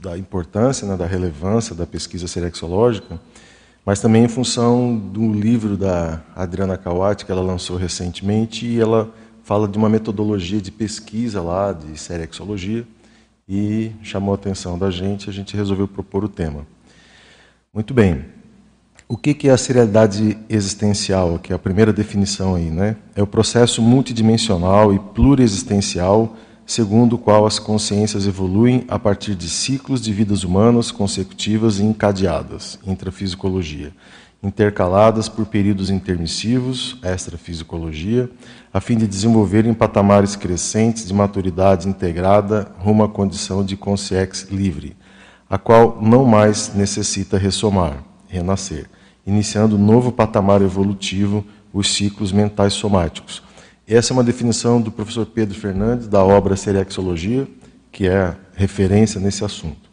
da importância, né, da relevância da pesquisa serexológica, mas também em função do livro da Adriana Kawati, que ela lançou recentemente, e ela fala de uma metodologia de pesquisa lá, de serexologia, e chamou a atenção da gente, a gente resolveu propor o tema. Muito bem. O que é a serialidade existencial, que é a primeira definição aí, né? É o processo multidimensional e pluriexistencial segundo o qual as consciências evoluem a partir de ciclos de vidas humanas consecutivas e encadeadas, intrafisicologia, intercaladas por períodos intermissivos, extrafisicologia, a fim de desenvolverem patamares crescentes de maturidade integrada rumo à condição de consciência livre, a qual não mais necessita ressomar, renascer, iniciando novo patamar evolutivo, os ciclos mentais somáticos, essa é uma definição do professor Pedro Fernandes, da obra Serexologia, que é referência nesse assunto.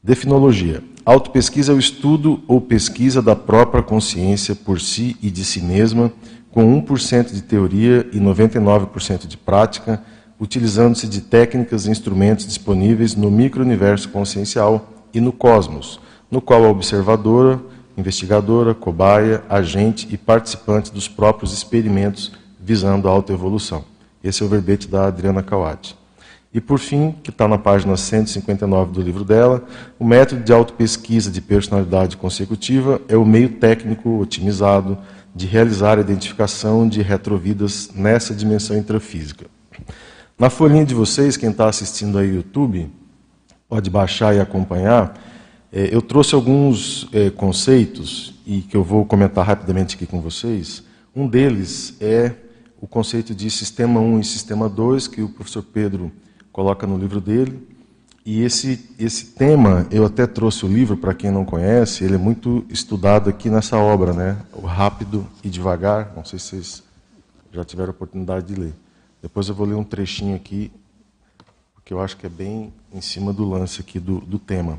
Definologia. Autopesquisa é o estudo ou pesquisa da própria consciência por si e de si mesma, com 1% de teoria e 99% de prática, utilizando-se de técnicas e instrumentos disponíveis no micro-universo consciencial e no cosmos, no qual a observadora, investigadora, cobaia, agente e participante dos próprios experimentos visando a autoevolução. Esse é o verbete da Adriana Kawati. E por fim, que está na página 159 do livro dela, o método de autopesquisa de personalidade consecutiva é o meio técnico otimizado de realizar a identificação de retrovidas nessa dimensão intrafísica. Na folhinha de vocês, quem está assistindo aí no YouTube, pode baixar e acompanhar. É, eu trouxe alguns é, conceitos e que eu vou comentar rapidamente aqui com vocês. Um deles é o conceito de sistema 1 e sistema 2, que o professor Pedro coloca no livro dele. E esse, esse tema, eu até trouxe o livro para quem não conhece, ele é muito estudado aqui nessa obra, né? O Rápido e Devagar. Não sei se vocês já tiveram oportunidade de ler. Depois eu vou ler um trechinho aqui, porque eu acho que é bem em cima do lance aqui do, do tema.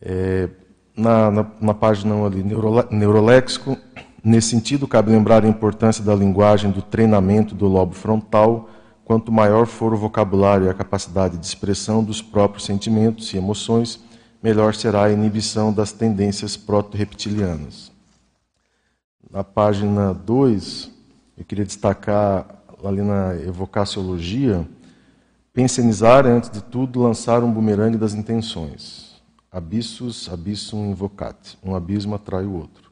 É, na, na, na, página ali, neuroléxico, Nesse sentido, cabe lembrar a importância da linguagem do treinamento do lobo frontal. Quanto maior for o vocabulário e a capacidade de expressão dos próprios sentimentos e emoções, melhor será a inibição das tendências proto-reptilianas. Na página 2, eu queria destacar ali na evocaciologia, pensionizar é, antes de tudo, lançar um bumerangue das intenções. Abissus abissum invocat. Um abismo atrai o outro.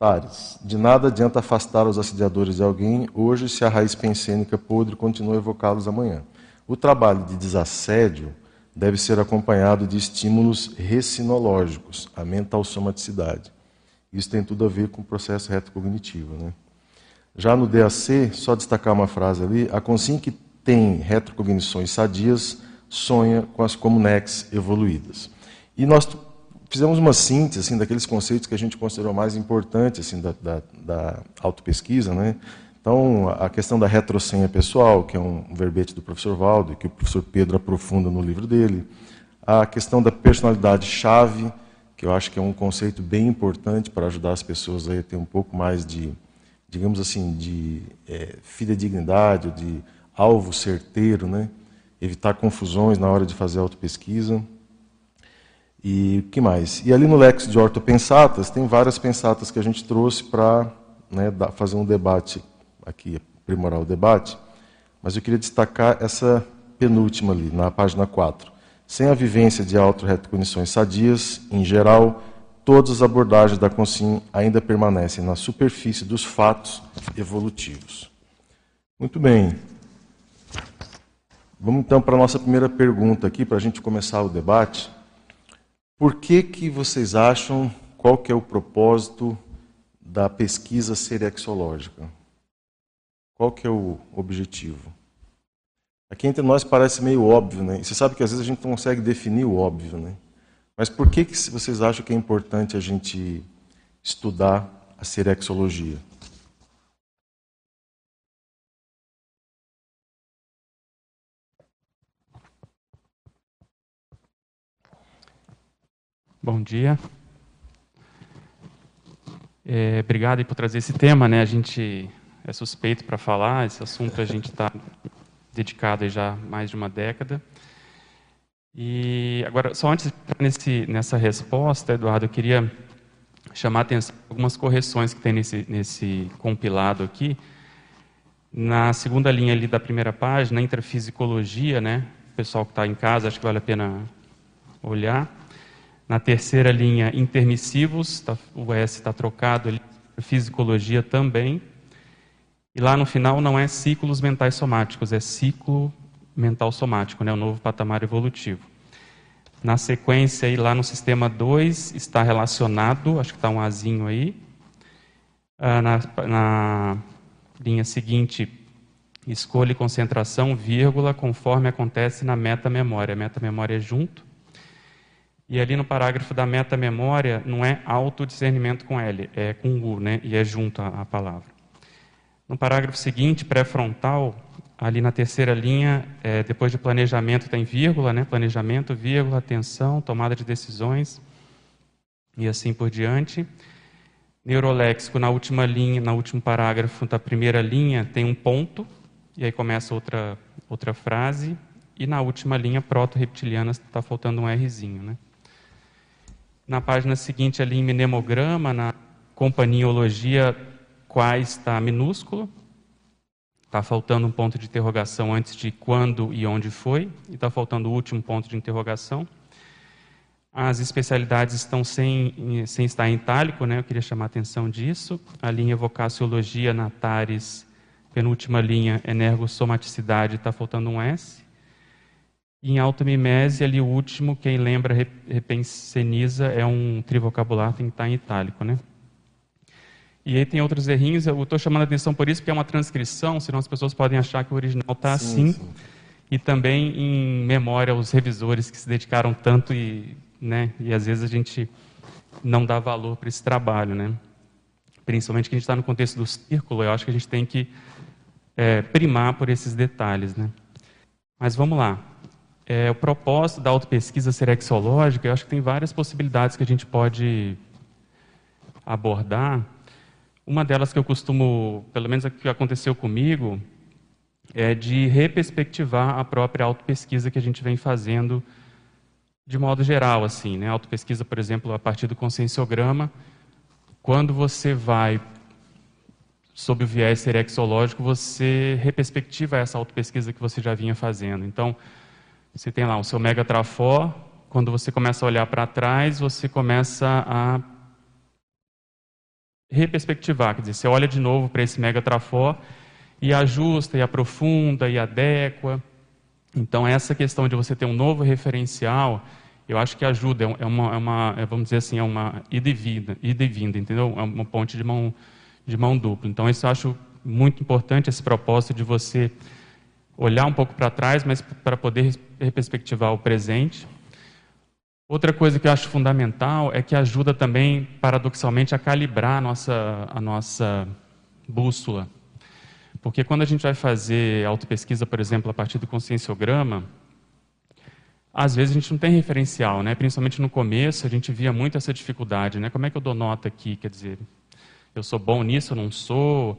Pares. De nada adianta afastar os assediadores de alguém hoje se a raiz pensênica podre continua a evocá-los amanhã. O trabalho de desassédio deve ser acompanhado de estímulos recinológicos, a mental somaticidade. Isso tem tudo a ver com o processo retrocognitivo. Né? Já no DAC, só destacar uma frase ali, a consciência que tem retrocognições sadias sonha com as comunex evoluídas. E nós fizemos uma síntese assim, daqueles conceitos que a gente considerou mais importantes assim, da, da, da autopesquisa. Né? Então, a questão da retrocenha pessoal, que é um verbete do professor Valdo, que o professor Pedro aprofunda no livro dele. A questão da personalidade-chave, que eu acho que é um conceito bem importante para ajudar as pessoas a ter um pouco mais de, digamos assim, de é, fidedignidade, de alvo certeiro, né? evitar confusões na hora de fazer autopesquisa. E o que mais? E ali no Lex de Ortopensatas, tem várias pensatas que a gente trouxe para né, fazer um debate aqui, aprimorar o debate. Mas eu queria destacar essa penúltima ali, na página 4. Sem a vivência de auto-reconhecições sadias, em geral, todas as abordagens da Consim ainda permanecem na superfície dos fatos evolutivos. Muito bem. Vamos então para a nossa primeira pergunta aqui, para a gente começar o debate. Por que, que vocês acham, qual que é o propósito da pesquisa serexológica? Qual que é o objetivo? Aqui entre nós parece meio óbvio, né? E você sabe que às vezes a gente não consegue definir o óbvio, né? Mas por que, que vocês acham que é importante a gente estudar a serexologia? Bom dia. É, obrigado por trazer esse tema. Né? A gente é suspeito para falar, esse assunto a gente está dedicado já mais de uma década. E agora, só antes nesse, nessa resposta, Eduardo, eu queria chamar a atenção algumas correções que tem nesse, nesse compilado aqui. Na segunda linha ali da primeira página, intrafisicologia, né? O pessoal que está em casa, acho que vale a pena olhar. Na terceira linha, intermissivos, tá, o S está trocado ali, fisicologia também. E lá no final não é ciclos mentais somáticos, é ciclo mental somático, né, o novo patamar evolutivo. Na sequência, aí, lá no sistema 2, está relacionado, acho que está um azinho aí. Ah, na, na linha seguinte, escolha e concentração, vírgula, conforme acontece na meta-memória. Meta-memória é junto. E ali no parágrafo da meta-memória, não é autodiscernimento com L, é com U, né? E é junto a, a palavra. No parágrafo seguinte, pré-frontal, ali na terceira linha, é, depois de planejamento tem vírgula, né? Planejamento, vírgula, atenção, tomada de decisões e assim por diante. Neuroléxico, na última linha, no último parágrafo da primeira linha, tem um ponto, e aí começa outra, outra frase, e na última linha, proto-reptiliana, está faltando um Rzinho, né? Na página seguinte, ali em mnemograma, na companhiologia, quais está minúsculo, Está faltando um ponto de interrogação antes de quando e onde foi, e está faltando o último ponto de interrogação. As especialidades estão sem, sem estar em itálico, né? eu queria chamar a atenção disso. A linha vocaciologia, Natares, penúltima linha, energossomaticidade, está faltando um S. E em automimese, ali o último, quem lembra, repenseniza, é um trivocabular, tem que estar em itálico. Né? E aí tem outros errinhos, eu estou chamando a atenção por isso, porque é uma transcrição, senão as pessoas podem achar que o original está assim. Sim. E também em memória aos revisores que se dedicaram tanto e, né, e às vezes a gente não dá valor para esse trabalho, né? Principalmente que a gente está no contexto do círculo, eu acho que a gente tem que é, primar por esses detalhes, né? Mas vamos lá. É, o propósito da autopesquisa serexológica, eu acho que tem várias possibilidades que a gente pode abordar. Uma delas que eu costumo, pelo menos a que aconteceu comigo, é de reperspectivar a própria autopesquisa que a gente vem fazendo de modo geral, assim, né? Autopesquisa, por exemplo, a partir do conscienciograma, quando você vai sob o viés serexológico, você reperspectiva essa autopesquisa que você já vinha fazendo. Então, você tem lá o seu mega trafor, quando você começa a olhar para trás, você começa a reperspectivar, quer dizer, você olha de novo para esse mega trafó e ajusta, e aprofunda, e adequa. Então, essa questão de você ter um novo referencial, eu acho que ajuda, é uma, é uma é, vamos dizer assim, é uma ida e ida e vinda entendeu? É uma ponte de mão, de mão dupla. Então, isso eu acho muito importante, esse propósito de você olhar um pouco para trás, mas para poder reperspectivar o presente. Outra coisa que eu acho fundamental é que ajuda também, paradoxalmente, a calibrar a nossa, a nossa bússola. Porque quando a gente vai fazer autopesquisa, por exemplo, a partir do conscienciograma, às vezes a gente não tem referencial, né? principalmente no começo, a gente via muito essa dificuldade. Né? Como é que eu dou nota aqui? Quer dizer, eu sou bom nisso, eu não sou?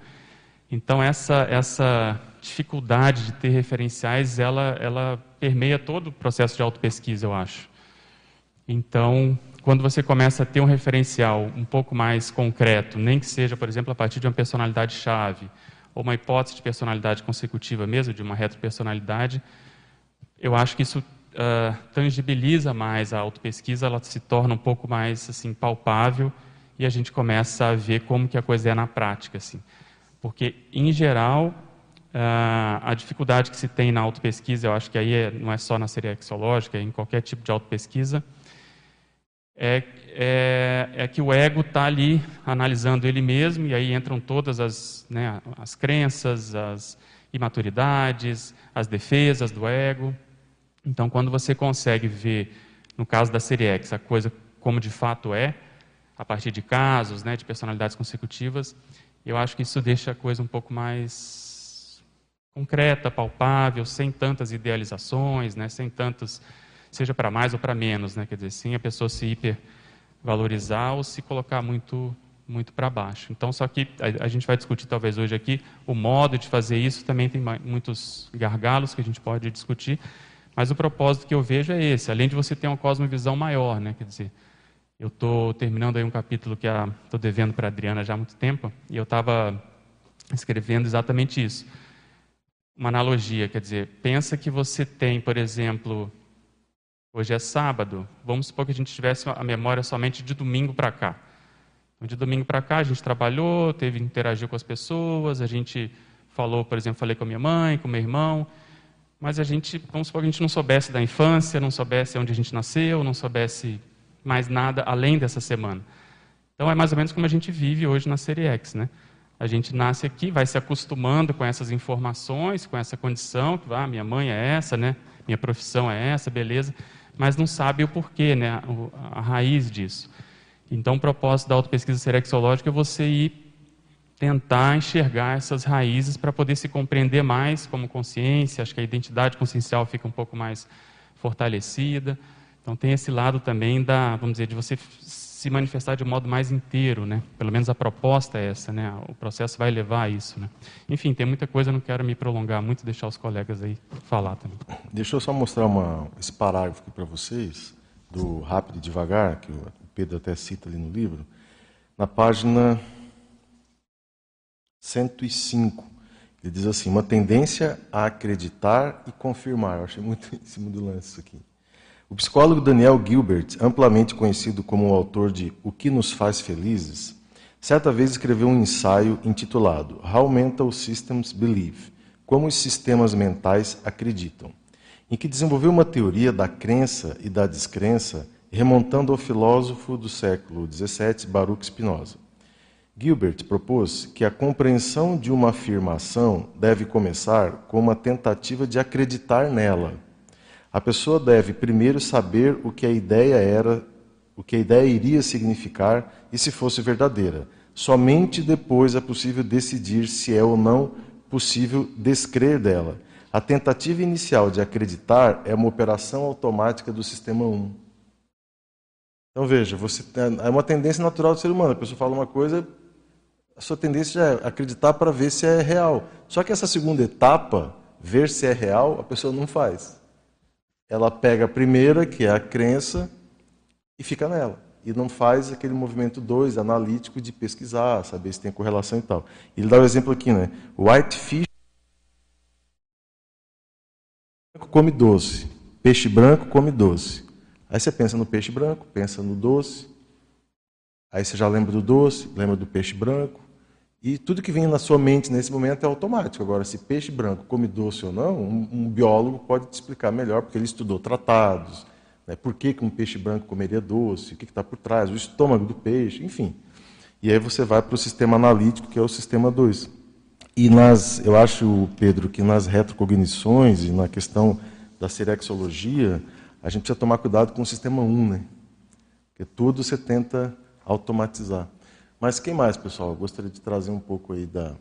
Então, essa, essa dificuldade de ter referenciais, ela, ela permeia todo o processo de autopesquisa, eu acho. Então, quando você começa a ter um referencial um pouco mais concreto, nem que seja, por exemplo, a partir de uma personalidade-chave, ou uma hipótese de personalidade consecutiva mesmo, de uma retropersonalidade, eu acho que isso uh, tangibiliza mais a autopesquisa, ela se torna um pouco mais assim palpável e a gente começa a ver como que a coisa é na prática, assim. Porque, em geral, uh, a dificuldade que se tem na autopesquisa, eu acho que aí é, não é só na seriexológica, é em qualquer tipo de autopesquisa, é, é, é que o ego está ali analisando ele mesmo, e aí entram todas as, né, as crenças, as imaturidades, as defesas do ego. Então, quando você consegue ver, no caso da série X, a coisa como de fato é, a partir de casos, né, de personalidades consecutivas, eu acho que isso deixa a coisa um pouco mais concreta, palpável, sem tantas idealizações, né, sem tantos seja para mais ou para menos, né? Quer dizer, sim a pessoa se hipervalorizar ou se colocar muito muito para baixo. Então, só que a, a, gente vai discutir talvez hoje aqui o modo de fazer isso também tem muitos gargalos que a gente pode discutir, Mas o propósito que eu vejo é esse, além de você ter uma cosmovisão maior, né? Quer dizer, eu estou terminando aí um capítulo que estou devendo para a Adriana já há muito tempo, e eu estava escrevendo exatamente isso. Uma analogia, quer dizer, pensa que você tem, por exemplo, hoje é sábado, vamos supor que a gente tivesse a memória somente de domingo para cá. Então, de domingo para cá a gente trabalhou, teve interagiu com as pessoas, a gente falou, por exemplo, falei com a minha mãe, com meu irmão, mas a gente, vamos supor que a gente não soubesse da infância, não soubesse onde a gente nasceu, não soubesse mais nada além dessa semana. Então é mais ou menos como a gente vive hoje na Série X, né? A gente nasce aqui, vai se acostumando com essas informações, com essa condição, que ah, minha mãe é essa, né? Minha profissão é essa, beleza, mas não sabe o porquê, né? A, a raiz disso. Então, o propósito da autopesquisa serexológica é você ir tentar enxergar essas raízes para poder se compreender mais como consciência. Acho que a identidade consciencial fica um pouco mais fortalecida. Então tem esse lado também da, vamos dizer, de você se manifestar de modo mais inteiro, né? Pelo menos a proposta é essa, né? O processo vai levar a isso, né? Enfim, tem muita coisa, não quero me prolongar muito, deixar os colegas aí falar também. Deixa eu só mostrar uma, esse parágrafo aqui para vocês, do Rápido e Devagar, que o Pedro até cita ali no livro, na página 105. Ele diz assim: uma tendência a acreditar e confirmar. Eu achei muito em cima do lance isso aqui. O psicólogo Daniel Gilbert, amplamente conhecido como o autor de O que nos faz felizes, certa vez escreveu um ensaio intitulado How Mental Systems Believe Como os sistemas mentais acreditam, em que desenvolveu uma teoria da crença e da descrença, remontando ao filósofo do século XVII, Baruch Spinoza. Gilbert propôs que a compreensão de uma afirmação deve começar com uma tentativa de acreditar nela. A pessoa deve primeiro saber o que a ideia era, o que a ideia iria significar e se fosse verdadeira. Somente depois é possível decidir se é ou não possível descrer dela. A tentativa inicial de acreditar é uma operação automática do sistema 1. Então veja, você é uma tendência natural do ser humano. A pessoa fala uma coisa, a sua tendência é acreditar para ver se é real. Só que essa segunda etapa, ver se é real, a pessoa não faz. Ela pega a primeira, que é a crença, e fica nela. E não faz aquele movimento 2, analítico, de pesquisar, saber se tem correlação e tal. Ele dá o um exemplo aqui, né? Whitefish come doce. Peixe branco come doce. Aí você pensa no peixe branco, pensa no doce. Aí você já lembra do doce, lembra do peixe branco. E tudo que vem na sua mente nesse momento é automático. Agora, se peixe branco come doce ou não, um, um biólogo pode te explicar melhor, porque ele estudou tratados, né? por que, que um peixe branco comeria doce, o que está por trás, o estômago do peixe, enfim. E aí você vai para o sistema analítico, que é o sistema 2. E nas, eu acho, Pedro, que nas retrocognições e na questão da serexologia, a gente precisa tomar cuidado com o sistema 1, um, né? Porque tudo você tenta automatizar. Mas quem mais, pessoal? Eu gostaria de trazer um pouco aí da,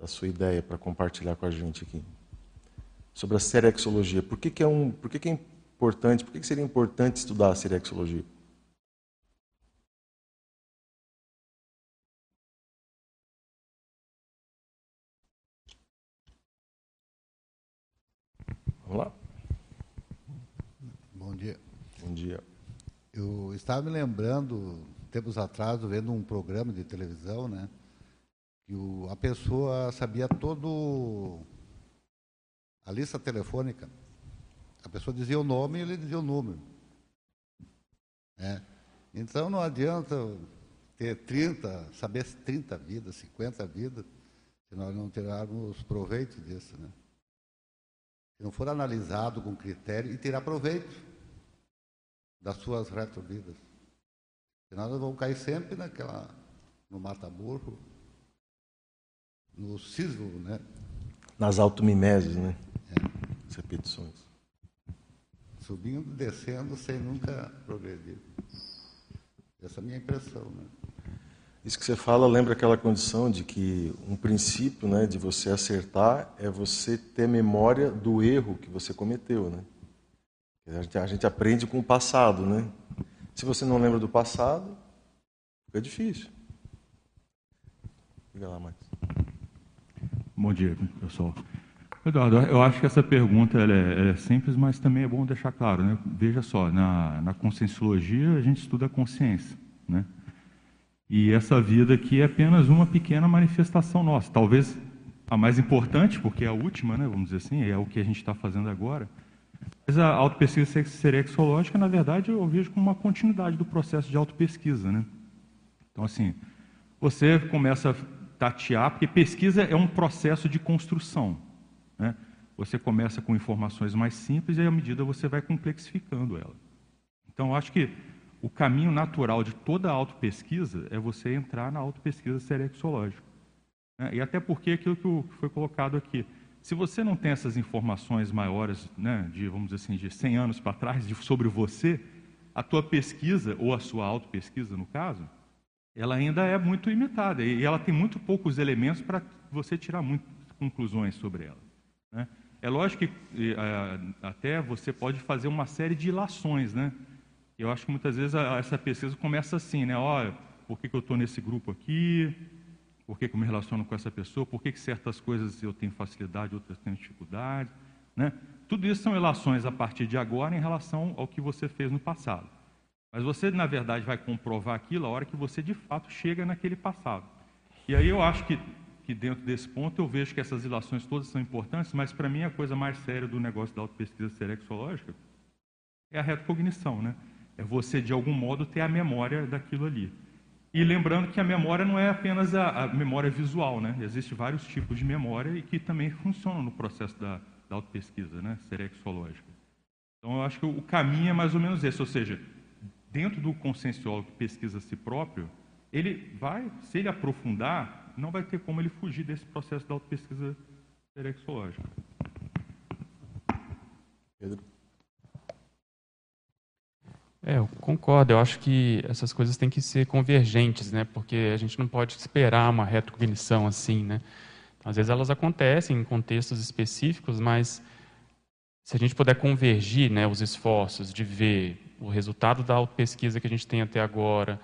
da sua ideia para compartilhar com a gente aqui. Sobre a serexologia. Por que, que, é, um, por que, que é importante, por que, que seria importante estudar a serexologia? Vamos lá? Bom dia. Bom dia. Eu estava me lembrando tempos atrás, vendo um programa de televisão, né? Que o, a pessoa sabia todo a lista telefônica. A pessoa dizia o nome e ele dizia o número. É. Então não adianta ter 30, saber 30 vidas, 50 vidas, se nós não tirarmos proveito disso, né? Se não for analisado com critério e tirar proveito das suas retrovidas. Senão nós vamos cair sempre naquela, no mata-burro, no cislo, né? Nas automimeses, né? É. As repetições. Subindo, descendo, sem nunca progredir. Essa é a minha impressão, né? Isso que você fala lembra aquela condição de que um princípio né, de você acertar é você ter memória do erro que você cometeu. Né? A gente, a gente aprende com o passado, né? Se você não lembra do passado, fica difícil. Diga lá, Max. Bom dia, pessoal. Eduardo, eu acho que essa pergunta ela é, ela é, simples, mas também é bom deixar claro. Né? Veja só, na, na conscienciologia a gente estuda a consciência. Né? E essa vida aqui é apenas uma pequena manifestação nossa. Talvez a mais importante, porque é a última, né, vamos dizer assim, é o que a gente está fazendo agora. Mas a autopesquisa serexológica, na verdade, eu vejo como uma continuidade do processo de autopesquisa. Né? Então, assim, você começa a tatear, porque pesquisa é um processo de construção. Né? Você começa com informações mais simples e, à medida, você vai complexificando ela. Então, eu acho que o caminho natural de toda autopesquisa é você entrar na autopesquisa serexológica. Né? E até porque aquilo que foi colocado aqui, se você não tem essas informações maiores, né, de, vamos dizer assim, de 100 anos para trás, de, sobre você, a tua pesquisa, ou a sua autopesquisa, no caso, ela ainda é muito limitada e ela tem muito poucos elementos para você tirar muitas conclusões sobre ela. Né? É lógico que até você pode fazer uma série de ilações, né? Eu acho que muitas vezes essa pesquisa começa assim, né? Olha, por que, que eu estou nesse grupo aqui? Por que, que eu me relaciono com essa pessoa, por que, que certas coisas eu tenho facilidade, outras tenho dificuldade. Né? Tudo isso são relações a partir de agora em relação ao que você fez no passado. Mas você, na verdade, vai comprovar aquilo a hora que você de fato chega naquele passado. E aí eu acho que, que dentro desse ponto eu vejo que essas relações todas são importantes, mas para mim a coisa mais séria do negócio da autopesquisa serexológica é a retrocognição, né? É você, de algum modo, ter a memória daquilo ali. E lembrando que a memória não é apenas a, a memória visual, né? Existem vários tipos de memória e que também funcionam no processo da, da autopesquisa, né? Serexológica. Então, eu acho que o caminho é mais ou menos esse, ou seja, dentro do conscienciólogo que pesquisa a si próprio, ele vai, se ele aprofundar, não vai ter como ele fugir desse processo da autopesquisa serexológica. Pedro? É, eu concordo. Eu acho que essas coisas têm que ser convergentes, né? Porque a gente não pode esperar uma retrocognição assim, né? Às vezes elas acontecem em contextos específicos, mas se a gente puder convergir, né, os esforços de ver o resultado da pesquisa que a gente tem até agora,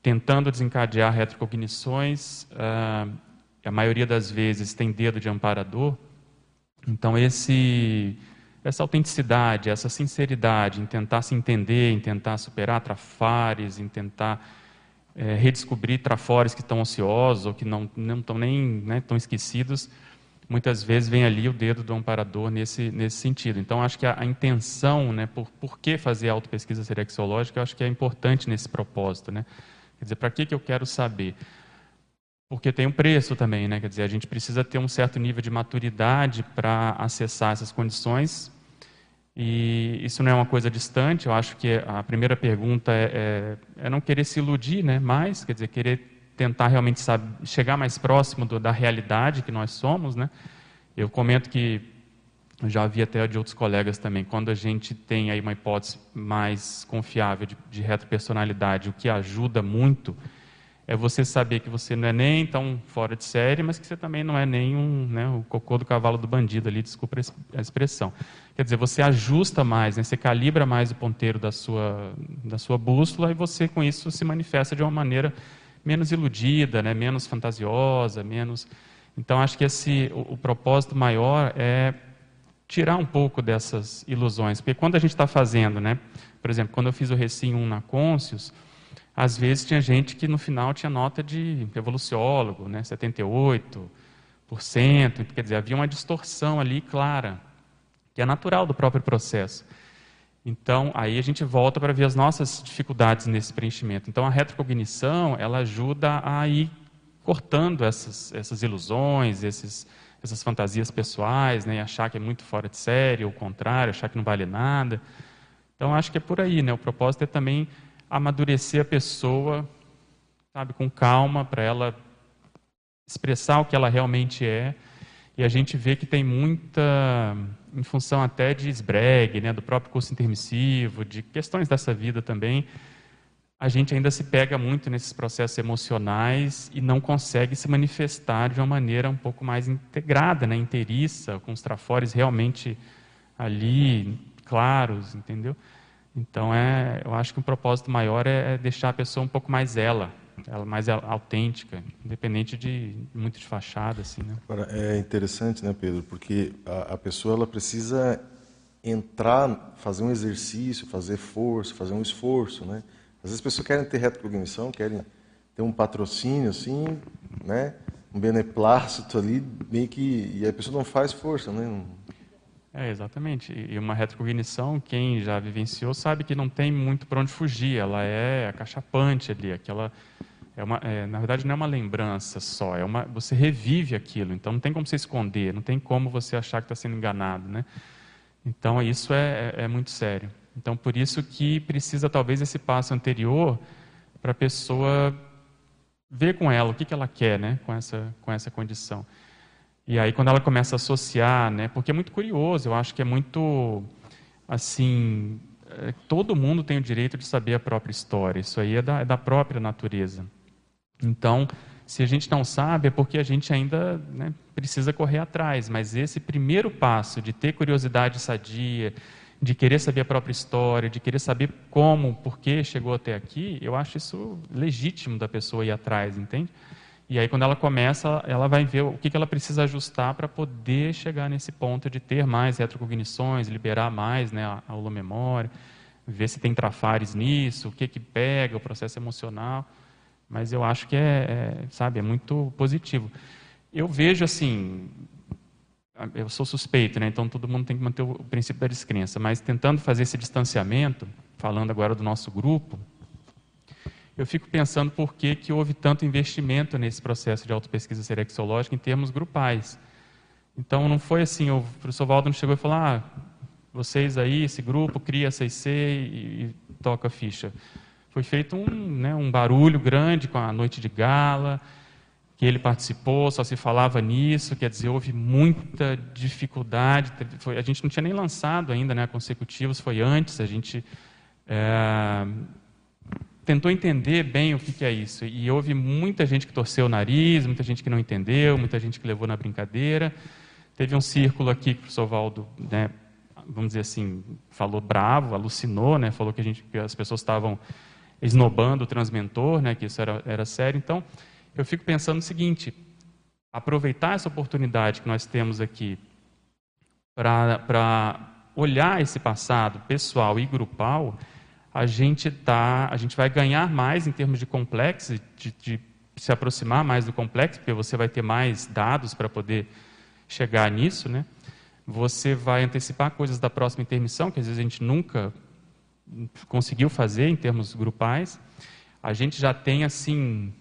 tentando desencadear retrocognições, ah, a maioria das vezes tem dedo de amparador. Então esse essa autenticidade, essa sinceridade em tentar se entender, em tentar superar trafares, em tentar é, redescobrir trafores que estão ociosos ou que não, não estão nem né, tão esquecidos, muitas vezes vem ali o dedo do amparador nesse, nesse sentido. Então, acho que a, a intenção, né, por, por que fazer autopesquisa serexológica, eu acho que é importante nesse propósito. Né? Quer dizer, para que, que eu quero saber? Porque tem um preço também, né? Quer dizer, a gente precisa ter um certo nível de maturidade para acessar essas condições e isso não é uma coisa distante, eu acho que a primeira pergunta é, é, é não querer se iludir né, mais, quer dizer, querer tentar realmente chegar mais próximo do, da realidade que nós somos. Né? Eu comento que, já vi até de outros colegas também, quando a gente tem aí uma hipótese mais confiável de, de retropersonalidade, o que ajuda muito é você saber que você não é nem tão fora de série, mas que você também não é nem um, né, o cocô do cavalo do bandido ali, desculpa a expressão. Quer dizer, você ajusta mais, né, você calibra mais o ponteiro da sua, da sua bússola e você, com isso, se manifesta de uma maneira menos iludida, né, menos fantasiosa, menos... Então, acho que esse, o, o propósito maior é tirar um pouco dessas ilusões. Porque quando a gente está fazendo, né, por exemplo, quando eu fiz o Recim 1 na Côncios, às vezes tinha gente que no final tinha nota de evoluciólogo, né, 78%, quer dizer, havia uma distorção ali clara, que é natural do próprio processo. Então, aí a gente volta para ver as nossas dificuldades nesse preenchimento. Então, a retrocognição, ela ajuda a ir cortando essas, essas ilusões, esses, essas fantasias pessoais, né, e achar que é muito fora de série, ou o contrário, achar que não vale nada. Então, acho que é por aí, né? O propósito é também amadurecer a pessoa, sabe, com calma, para ela expressar o que ela realmente é. E a gente vê que tem muita, em função até de esbregue, né, do próprio curso intermissivo, de questões dessa vida também, a gente ainda se pega muito nesses processos emocionais e não consegue se manifestar de uma maneira um pouco mais integrada, né, inteiriça, com os trafores realmente ali claros, entendeu? Então, é, eu acho que um propósito maior é, é deixar a pessoa um pouco mais ela, ela mais autêntica, independente de muito de fachada, assim, né? Agora, é interessante, né, Pedro, porque a, a pessoa ela precisa entrar, fazer um exercício, fazer força, fazer um esforço, né? Às vezes as pessoas querem ter retrocognição, querem ter um patrocínio, assim, né? Um beneplácito ali, meio que e a pessoa não faz força, né? É, exatamente. E uma retrocognição, quem já vivenciou sabe que não tem muito para onde fugir. Ela é acachapante ali, aquela é uma, é, na verdade não é uma lembrança só, é uma você revive aquilo. Então não tem como você esconder, não tem como você achar que está sendo enganado, né? Então isso é, é, é muito sério. Então por isso que precisa talvez esse passo anterior para a pessoa ver com ela o que, que ela quer, né? Com essa com essa condição. E aí quando ela começa a associar, né? Porque é muito curioso, eu acho que é muito assim, é, todo mundo tem o direito de saber a própria história. Isso aí é da, é da própria natureza. Então, se a gente não sabe, é porque a gente ainda né, precisa correr atrás. Mas esse primeiro passo de ter curiosidade sadia, de querer saber a própria história, de querer saber como, por que chegou até aqui, eu acho isso legítimo da pessoa ir atrás, entende? E aí, quando ela começa, ela vai ver o que ela precisa ajustar para poder chegar nesse ponto de ter mais retrocognições, liberar mais né, a holomemória, ver se tem trafares nisso, o que, que pega, o processo emocional. Mas eu acho que é, é, sabe, é muito positivo. Eu vejo assim, eu sou suspeito, né? então todo mundo tem que manter o princípio da descrença, mas tentando fazer esse distanciamento, falando agora do nosso grupo, eu fico pensando por que, que houve tanto investimento nesse processo de autopesquisa serexológica em termos grupais. Então, não foi assim, o professor Waldo não chegou e falou, ah, vocês aí, esse grupo, cria a CIC e, e toca a ficha. Foi feito um, né, um barulho grande com a noite de gala, que ele participou, só se falava nisso, quer dizer, houve muita dificuldade. Foi, a gente não tinha nem lançado ainda né, consecutivos, foi antes, a gente... É, tentou entender bem o que, que, é isso. E houve muita gente que torceu o nariz, muita gente que não entendeu, muita gente que levou na brincadeira. Teve um círculo aqui que o professor Valdo, né, vamos dizer assim, falou bravo, alucinou, né, falou que, a gente, que as pessoas estavam esnobando o transmentor, né, que isso era, era sério. Então, eu fico pensando o seguinte, aproveitar essa oportunidade que nós temos aqui para olhar esse passado pessoal e grupal a gente tá, a gente vai ganhar mais em termos de complexo, de, de se aproximar mais do complexo, porque você vai ter mais dados para poder chegar nisso, né? Você vai antecipar coisas da próxima intermissão, que às vezes a gente nunca conseguiu fazer em termos grupais. A gente já tem assim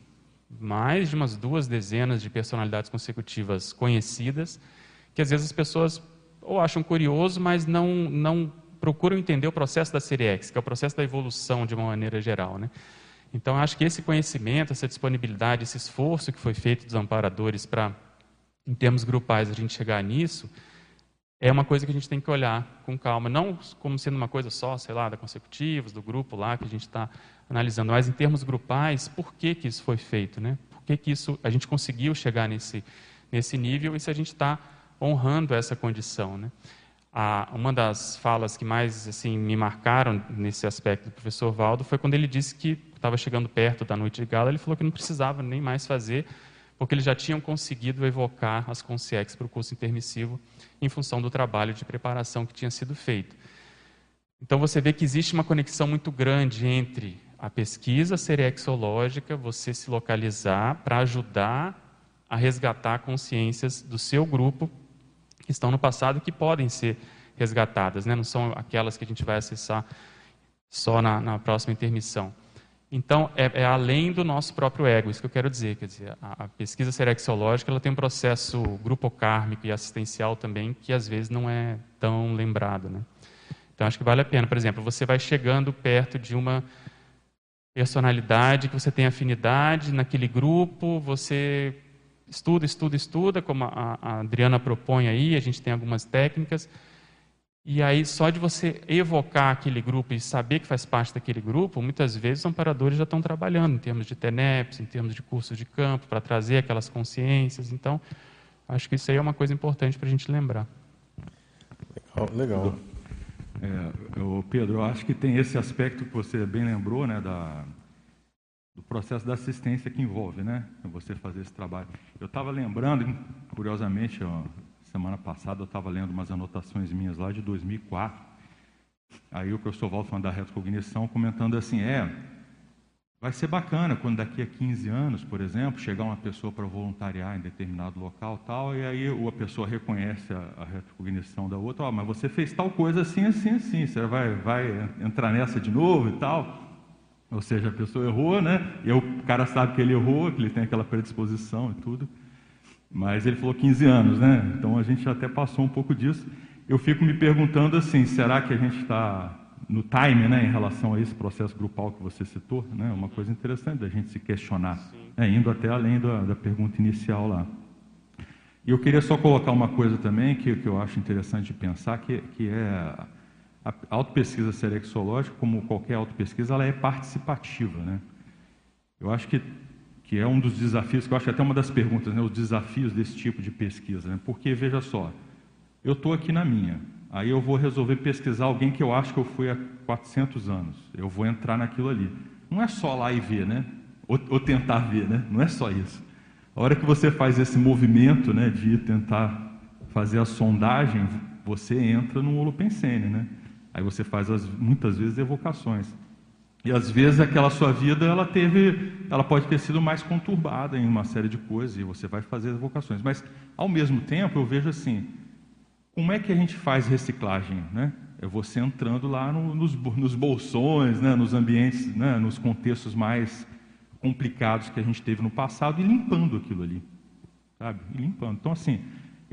mais de umas duas dezenas de personalidades consecutivas conhecidas, que às vezes as pessoas ou acham curioso, mas não não procuram entender o processo da série X, que é o processo da evolução de uma maneira geral. Né? Então, acho que esse conhecimento, essa disponibilidade, esse esforço que foi feito dos amparadores para, em termos grupais, a gente chegar nisso, é uma coisa que a gente tem que olhar com calma, não como sendo uma coisa só, sei lá, da consecutivos, do grupo lá que a gente está analisando, mas em termos grupais, por que, que isso foi feito, né? Por que, que isso, a gente conseguiu chegar nesse, nesse nível e se a gente está honrando essa condição, né? A, uma das falas que mais assim me marcaram nesse aspecto do professor Valdo foi quando ele disse que estava chegando perto da noite de gala, ele falou que não precisava nem mais fazer, porque eles já tinham conseguido evocar as consciex para o curso intermissivo em função do trabalho de preparação que tinha sido feito. Então você vê que existe uma conexão muito grande entre a pesquisa serexológica, você se localizar para ajudar a resgatar consciências do seu grupo que estão no passado e que podem ser resgatadas, né? não são aquelas que a gente vai acessar só na, na próxima intermissão. Então, é, é, além do nosso próprio ego, isso que eu quero dizer. Quer dizer, a, a pesquisa serexológica ela tem um processo grupocármico e assistencial também, que às vezes não é tão lembrado. Né? Então, acho que vale a pena. Por exemplo, você vai chegando perto de uma personalidade que você tem afinidade naquele grupo, você estuda, estuda, estuda, como a, a Adriana propõe aí, a gente tem algumas técnicas. E aí, só de você evocar aquele grupo e saber que faz parte daquele grupo, muitas vezes os amparadores já estão trabalhando em termos de TENEPS, em termos de cursos de campo, para trazer aquelas consciências. Então, acho que isso aí é uma coisa importante para a gente lembrar. Legal. legal. É, eu, Pedro, eu acho que tem esse aspecto que você bem lembrou, né, da, do processo da assistência que envolve, né? Você fazer esse trabalho. Eu estava lembrando, curiosamente, ó, semana passada eu estava lendo umas anotações minhas lá de 2004. Aí o professor Walter da retrocognição, comentando assim, é, vai ser bacana quando daqui a 15 anos, por exemplo, chegar uma pessoa para voluntariar em determinado local tal, e aí a pessoa reconhece a, a retrocognição da outra, ó, mas você fez tal coisa assim, assim, assim, você vai, vai entrar nessa de novo e tal. Ou seja, a pessoa errou, né? E o cara sabe que ele errou, que ele tem aquela predisposição e tudo. Mas ele falou 15 anos, né? Então a gente até passou um pouco disso. Eu fico me perguntando assim, será que a gente está no time, né, em relação a esse processo grupal que você citou, né? Uma coisa interessante da gente se questionar, né, indo até além da, da pergunta inicial lá. E eu queria só colocar uma coisa também que, que eu acho interessante de pensar, que, que é a autopesquisa serexológica, como qualquer autopesquisa, ela é participativa. Né? Eu acho que, que é um dos desafios, que eu acho até uma das perguntas, né, os desafios desse tipo de pesquisa. Né? Porque, veja só, eu estou aqui na minha, aí eu vou resolver pesquisar alguém que eu acho que eu fui há 400 anos, eu vou entrar naquilo ali. Não é só lá e ver, né? Ou, ou tentar ver, né? Não é só isso. A hora que você faz esse movimento né, de tentar fazer a sondagem, você entra no holopensene, né? Aí você faz as, muitas vezes evocações. E às vezes aquela sua vida ela teve, ela pode ter sido mais conturbada em uma série de coisas e você vai fazer evocações. Mas ao mesmo tempo eu vejo assim, como é que a gente faz reciclagem, né? É você entrando lá no, nos, nos, bolsões, né? nos ambientes, né? nos contextos mais complicados que a gente teve no passado e limpando aquilo ali, sabe? E limpando. Então assim,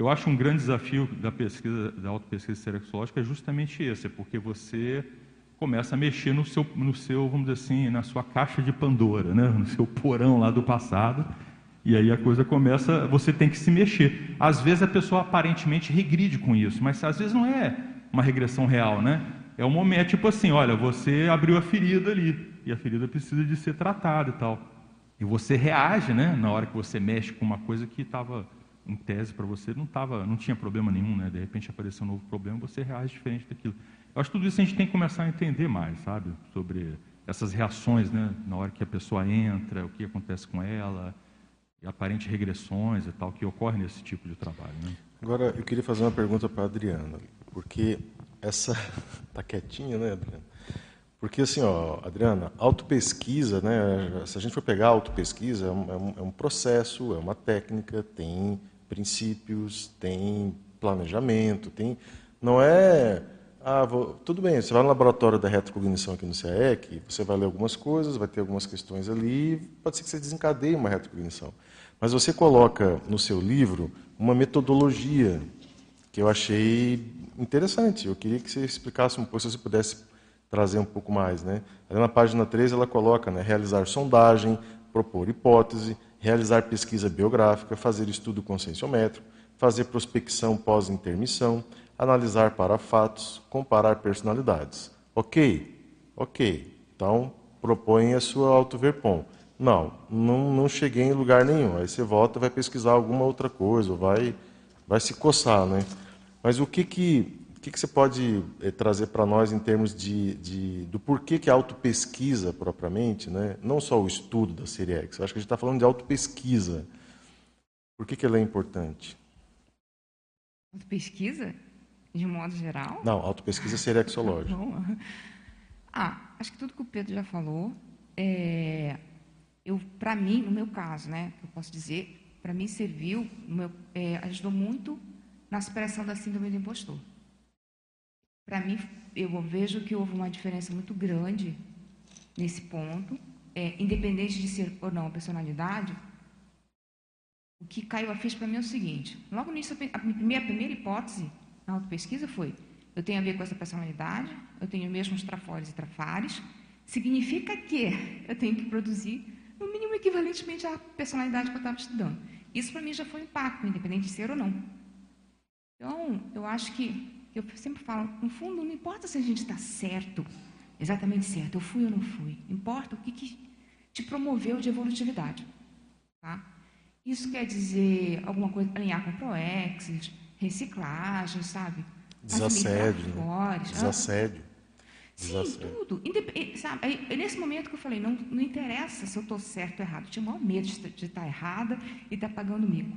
eu acho um grande desafio da pesquisa, da autopesquisa sexológica é justamente esse, é porque você começa a mexer no seu, no seu, vamos dizer assim, na sua caixa de Pandora, né? no seu porão lá do passado, e aí a coisa começa, você tem que se mexer. Às vezes a pessoa aparentemente regride com isso, mas às vezes não é uma regressão real, né? É um momento, tipo assim, olha, você abriu a ferida ali, e a ferida precisa de ser tratada e tal. E você reage, né, na hora que você mexe com uma coisa que estava em tese para você não tava, não tinha problema nenhum, né? De repente apareceu um novo problema, você reage diferente daquilo. Eu acho que tudo isso a gente tem que começar a entender mais, sabe? Sobre essas reações, né? Na hora que a pessoa entra, o que acontece com ela, aparentes regressões e tal que ocorre nesse tipo de trabalho, né? Agora eu queria fazer uma pergunta para a Adriana, porque essa tá quietinha, né, Adriana? Porque assim, ó, Adriana, autopesquisa, né? Se a gente for pegar autopesquisa, é um, é um processo, é uma técnica, tem princípios, tem planejamento, tem. Não é. Ah, vou, tudo bem, você vai no laboratório da retrocognição aqui no CAEC, você vai ler algumas coisas, vai ter algumas questões ali, pode ser que você desencadeie uma retrocognição. Mas você coloca no seu livro uma metodologia que eu achei interessante. Eu queria que você explicasse um pouco, se você pudesse trazer um pouco mais. Né? Ali na página 3 ela coloca né, realizar sondagem, propor hipótese, realizar pesquisa biográfica, fazer estudo conscienciométrico, fazer prospecção pós-intermissão, analisar para fatos, comparar personalidades. Ok? Ok. Então, propõe a sua auto-verpom. Não, não, não cheguei em lugar nenhum. Aí você volta vai pesquisar alguma outra coisa, vai, vai se coçar, né? Mas o que que, o que, que você pode eh, trazer para nós em termos de, de, do porquê que a autopesquisa propriamente, né? não só o estudo da Seriex, eu acho que a gente está falando de autopesquisa. Por que, que ela é importante? Autopesquisa? De modo geral? Não, autopesquisa serexológica. ah, acho que tudo que o Pedro já falou, é, eu, para mim, no meu caso, né, eu posso dizer, para mim serviu, meu, é, ajudou muito na superação da síndrome do impostor. Para mim, eu vejo que houve uma diferença muito grande nesse ponto, é, independente de ser ou não personalidade. O que caiu a ficha para mim é o seguinte: logo nisso, a minha primeira hipótese na autopesquisa foi: eu tenho a ver com essa personalidade, eu tenho mesmo trafores e trafares, significa que eu tenho que produzir no mínimo equivalentemente à personalidade que eu estava estudando. Isso para mim já foi um impacto, independente de ser ou não. Então, eu acho que eu sempre falo, no fundo, não importa se a gente está certo, exatamente certo, eu fui ou não fui. Importa o que, que te promoveu de evolutividade. Tá? Isso quer dizer alguma coisa, alinhar com ProEx, reciclagem, sabe? Desassédio. Né? Desassédio. Sim, tudo. Sabe, é nesse momento que eu falei, não, não interessa se eu estou certo ou errado. Eu tinha o maior medo de, estar errada e estar pagando mico.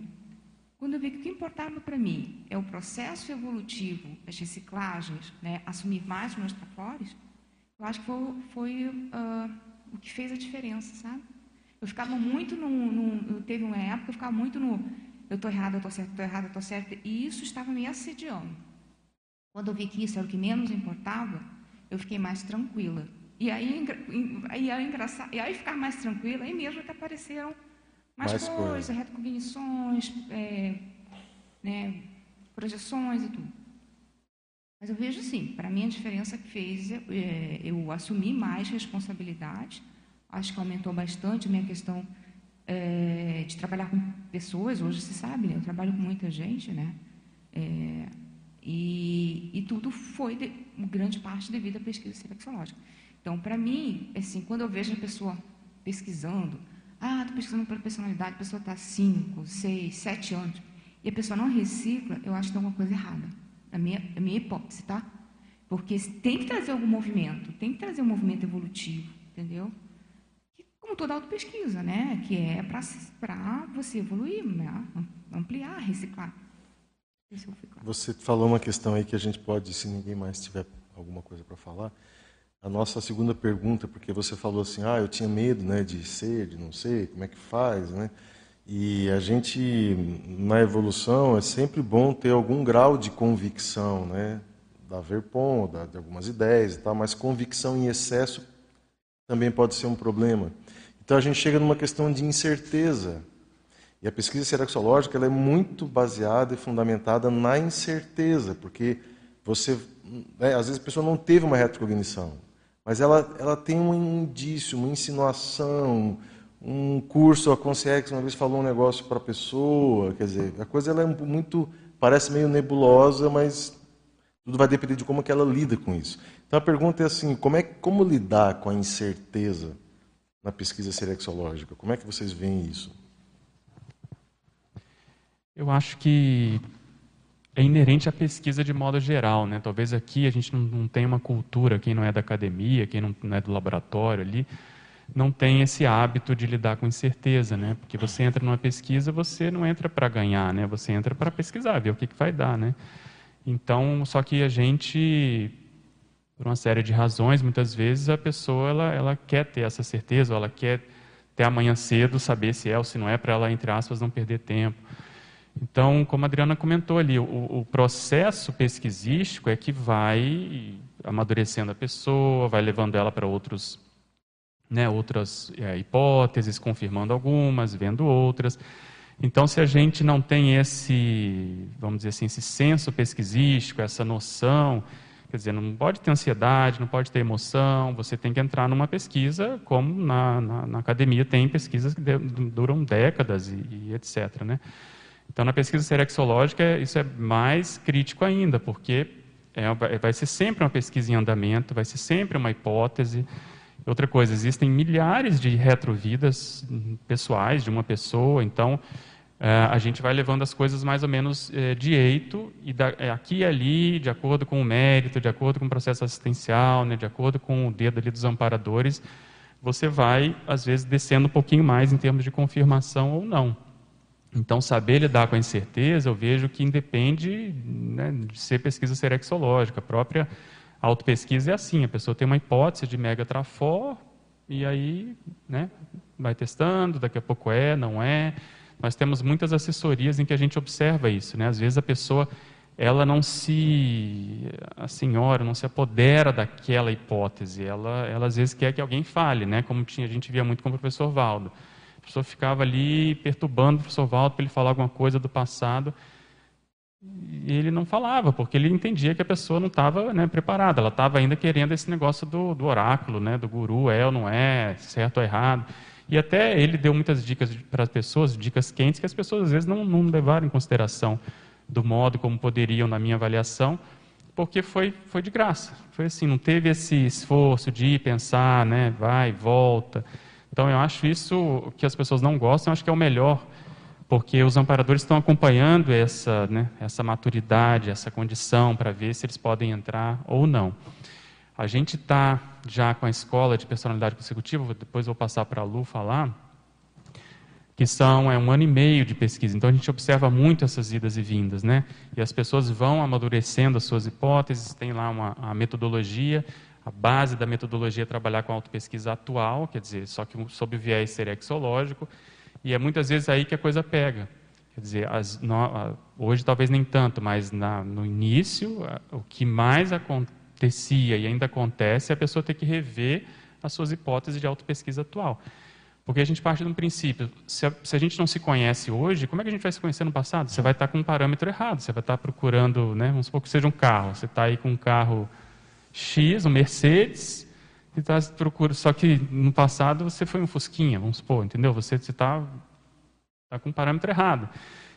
Quando eu vi que o que importava para mim é o processo evolutivo, as reciclagens, né, assumir mais meus trafores, eu acho que foi, foi uh, o que fez a diferença, sabe? Eu ficava muito no, no, Teve uma época que eu ficava muito no. Eu estou errada, eu estou certa, estou errada, estou certa. E isso estava me assediando. Quando eu vi que isso era o que menos importava, eu fiquei mais tranquila. E aí, aí, aí, engraçado, e aí ficar mais tranquila, aí mesmo que apareceram mais, mais coisa. retrocognições, é, né, projeções e tudo. Mas eu vejo sim, para mim a diferença que fez é, eu assumir mais responsabilidade, acho que aumentou bastante a minha questão é, de trabalhar com pessoas. Hoje se sabe, né? eu trabalho com muita gente, né? É, e, e, tudo foi, de, grande parte, devido à pesquisa sexológica. Então, para mim, assim, quando eu vejo a pessoa pesquisando, ah, estou pesquisando pela personalidade, a pessoa está 5, 6, 7 anos, e a pessoa não recicla, eu acho que tem alguma coisa errada. A minha, a minha hipótese, tá? Porque tem que trazer algum movimento, tem que trazer um movimento evolutivo, entendeu? como toda autopesquisa, né? que é para você evoluir, né? ampliar, reciclar. Você falou uma questão aí que a gente pode, se ninguém mais tiver alguma coisa para falar, a nossa segunda pergunta, porque você falou assim, ah, eu tinha medo né, de ser, de não ser, como é que faz, né? E a gente, na evolução, é sempre bom ter algum grau de convicção, né? Da Verpon, da, de algumas ideias e tal, mas convicção em excesso também pode ser um problema. Então a gente chega numa questão de incerteza. E a pesquisa sexológica ela é muito baseada e fundamentada na incerteza, porque você, né, às vezes a pessoa não teve uma retrocognição, mas ela, ela tem um indício, uma insinuação, um curso, a Consciex uma vez falou um negócio para a pessoa, quer dizer, a coisa ela é muito, parece meio nebulosa, mas tudo vai depender de como que ela lida com isso. Então a pergunta é assim, como é como lidar com a incerteza? na pesquisa serexológica? Como é que vocês veem isso? Eu acho que é inerente à pesquisa de modo geral, né? Talvez aqui a gente não, não tenha uma cultura, quem não é da academia, quem não, não é do laboratório ali, não tem esse hábito de lidar com incerteza, né? Porque você entra numa pesquisa, você não entra para ganhar, né? Você entra para pesquisar, ver o que, que vai dar, né? Então, só que a gente por uma série de razões, muitas vezes a pessoa ela, ela quer ter essa certeza, ou ela quer ter amanhã cedo saber se é ou se não é, para ela, entre aspas, não perder tempo. Então, como a Adriana comentou ali, o, o processo pesquisístico é que vai amadurecendo a pessoa, vai levando ela para outros, né, outras é, hipóteses, confirmando algumas, vendo outras. Então, se a gente não tem esse, vamos dizer assim, esse senso pesquisístico, essa noção Quer dizer, não pode ter ansiedade, não pode ter emoção, você tem que entrar numa pesquisa, como na, na, na academia tem pesquisas que de, duram décadas e, e, etc. Né? Então, na pesquisa serexológica, isso é mais crítico ainda, porque é, vai ser sempre uma pesquisa em andamento, vai ser sempre uma hipótese. Outra coisa, existem milhares de retrovidas pessoais de uma pessoa, então é, a gente vai levando as coisas mais ou menos é, de eito, e da, é, aqui e ali, de acordo com o mérito, de acordo com o processo assistencial, né, de acordo com o dedo ali dos amparadores, você vai, às vezes, descendo um pouquinho mais em termos de confirmação ou não. Então, saber lidar com a incerteza, eu vejo que independe né, de ser pesquisa serexológica. A própria autopesquisa é assim, a pessoa tem uma hipótese de megatrafor, e aí né, vai testando, daqui a pouco é, não é, nós temos muitas assessorias em que a gente observa isso, né? Às vezes a pessoa ela não se a senhora não se apodera daquela hipótese, ela ela às vezes quer que alguém fale, né? Como tinha, a gente via muito com o professor Valdo. Pessoa ficava ali perturbando o professor Valdo para ele falar alguma coisa do passado. E ele não falava, porque ele entendia que a pessoa não estava né, preparada, ela estava ainda querendo esse negócio do, do oráculo, né, do guru, é ou não é, certo ou errado. E até ele deu muitas dicas para as pessoas, dicas quentes, que as pessoas às vezes não, não levaram em consideração do modo como poderiam na minha avaliação, porque foi, foi de graça. Foi assim, não teve esse esforço de ir pensar, né, vai, volta. Então eu acho isso que as pessoas não gostam, eu acho que é o melhor, porque os amparadores estão acompanhando essa, né, essa maturidade, essa condição para ver se eles podem entrar ou não. A gente está já com a escola de personalidade consecutiva, depois vou passar para a Lu falar, que são é um ano e meio de pesquisa. Então a gente observa muito essas idas e vindas, né? E as pessoas vão amadurecendo as suas hipóteses, tem lá uma metodologia, a base da metodologia é trabalhar com autopesquisa atual, quer dizer, só que sob o viés serexológico, e é muitas vezes aí que a coisa pega. Quer dizer, as, no, hoje talvez nem tanto, mas na, no início, o que mais acontecia e ainda acontece é a pessoa ter que rever as suas hipóteses de autopesquisa atual. Porque a gente parte de um princípio, se a, se a, gente não se conhece hoje, como é que a gente vai se conhecer no passado? Você vai estar com um parâmetro errado, você vai estar procurando, né, vamos supor que seja um carro, você está aí com um carro X, um Mercedes, e está procurando, só que no passado você foi um Fusquinha, vamos supor, entendeu? Você está tá com um parâmetro errado.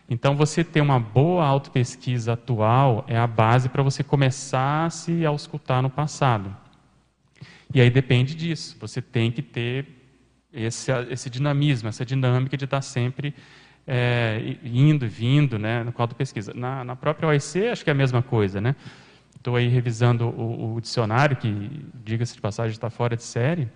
Então, você ter uma boa autopesquisa atual é a base para você começar a se auscultar no passado. E aí depende disso. Você tem que ter esse, esse dinamismo, essa dinâmica de estar sempre é, indo e vindo né, no quadro de pesquisa. Na, na própria OEC, acho que é a mesma coisa. Né? Estou aí revisando o, o dicionário, que, diga-se de passagem, está fora de série.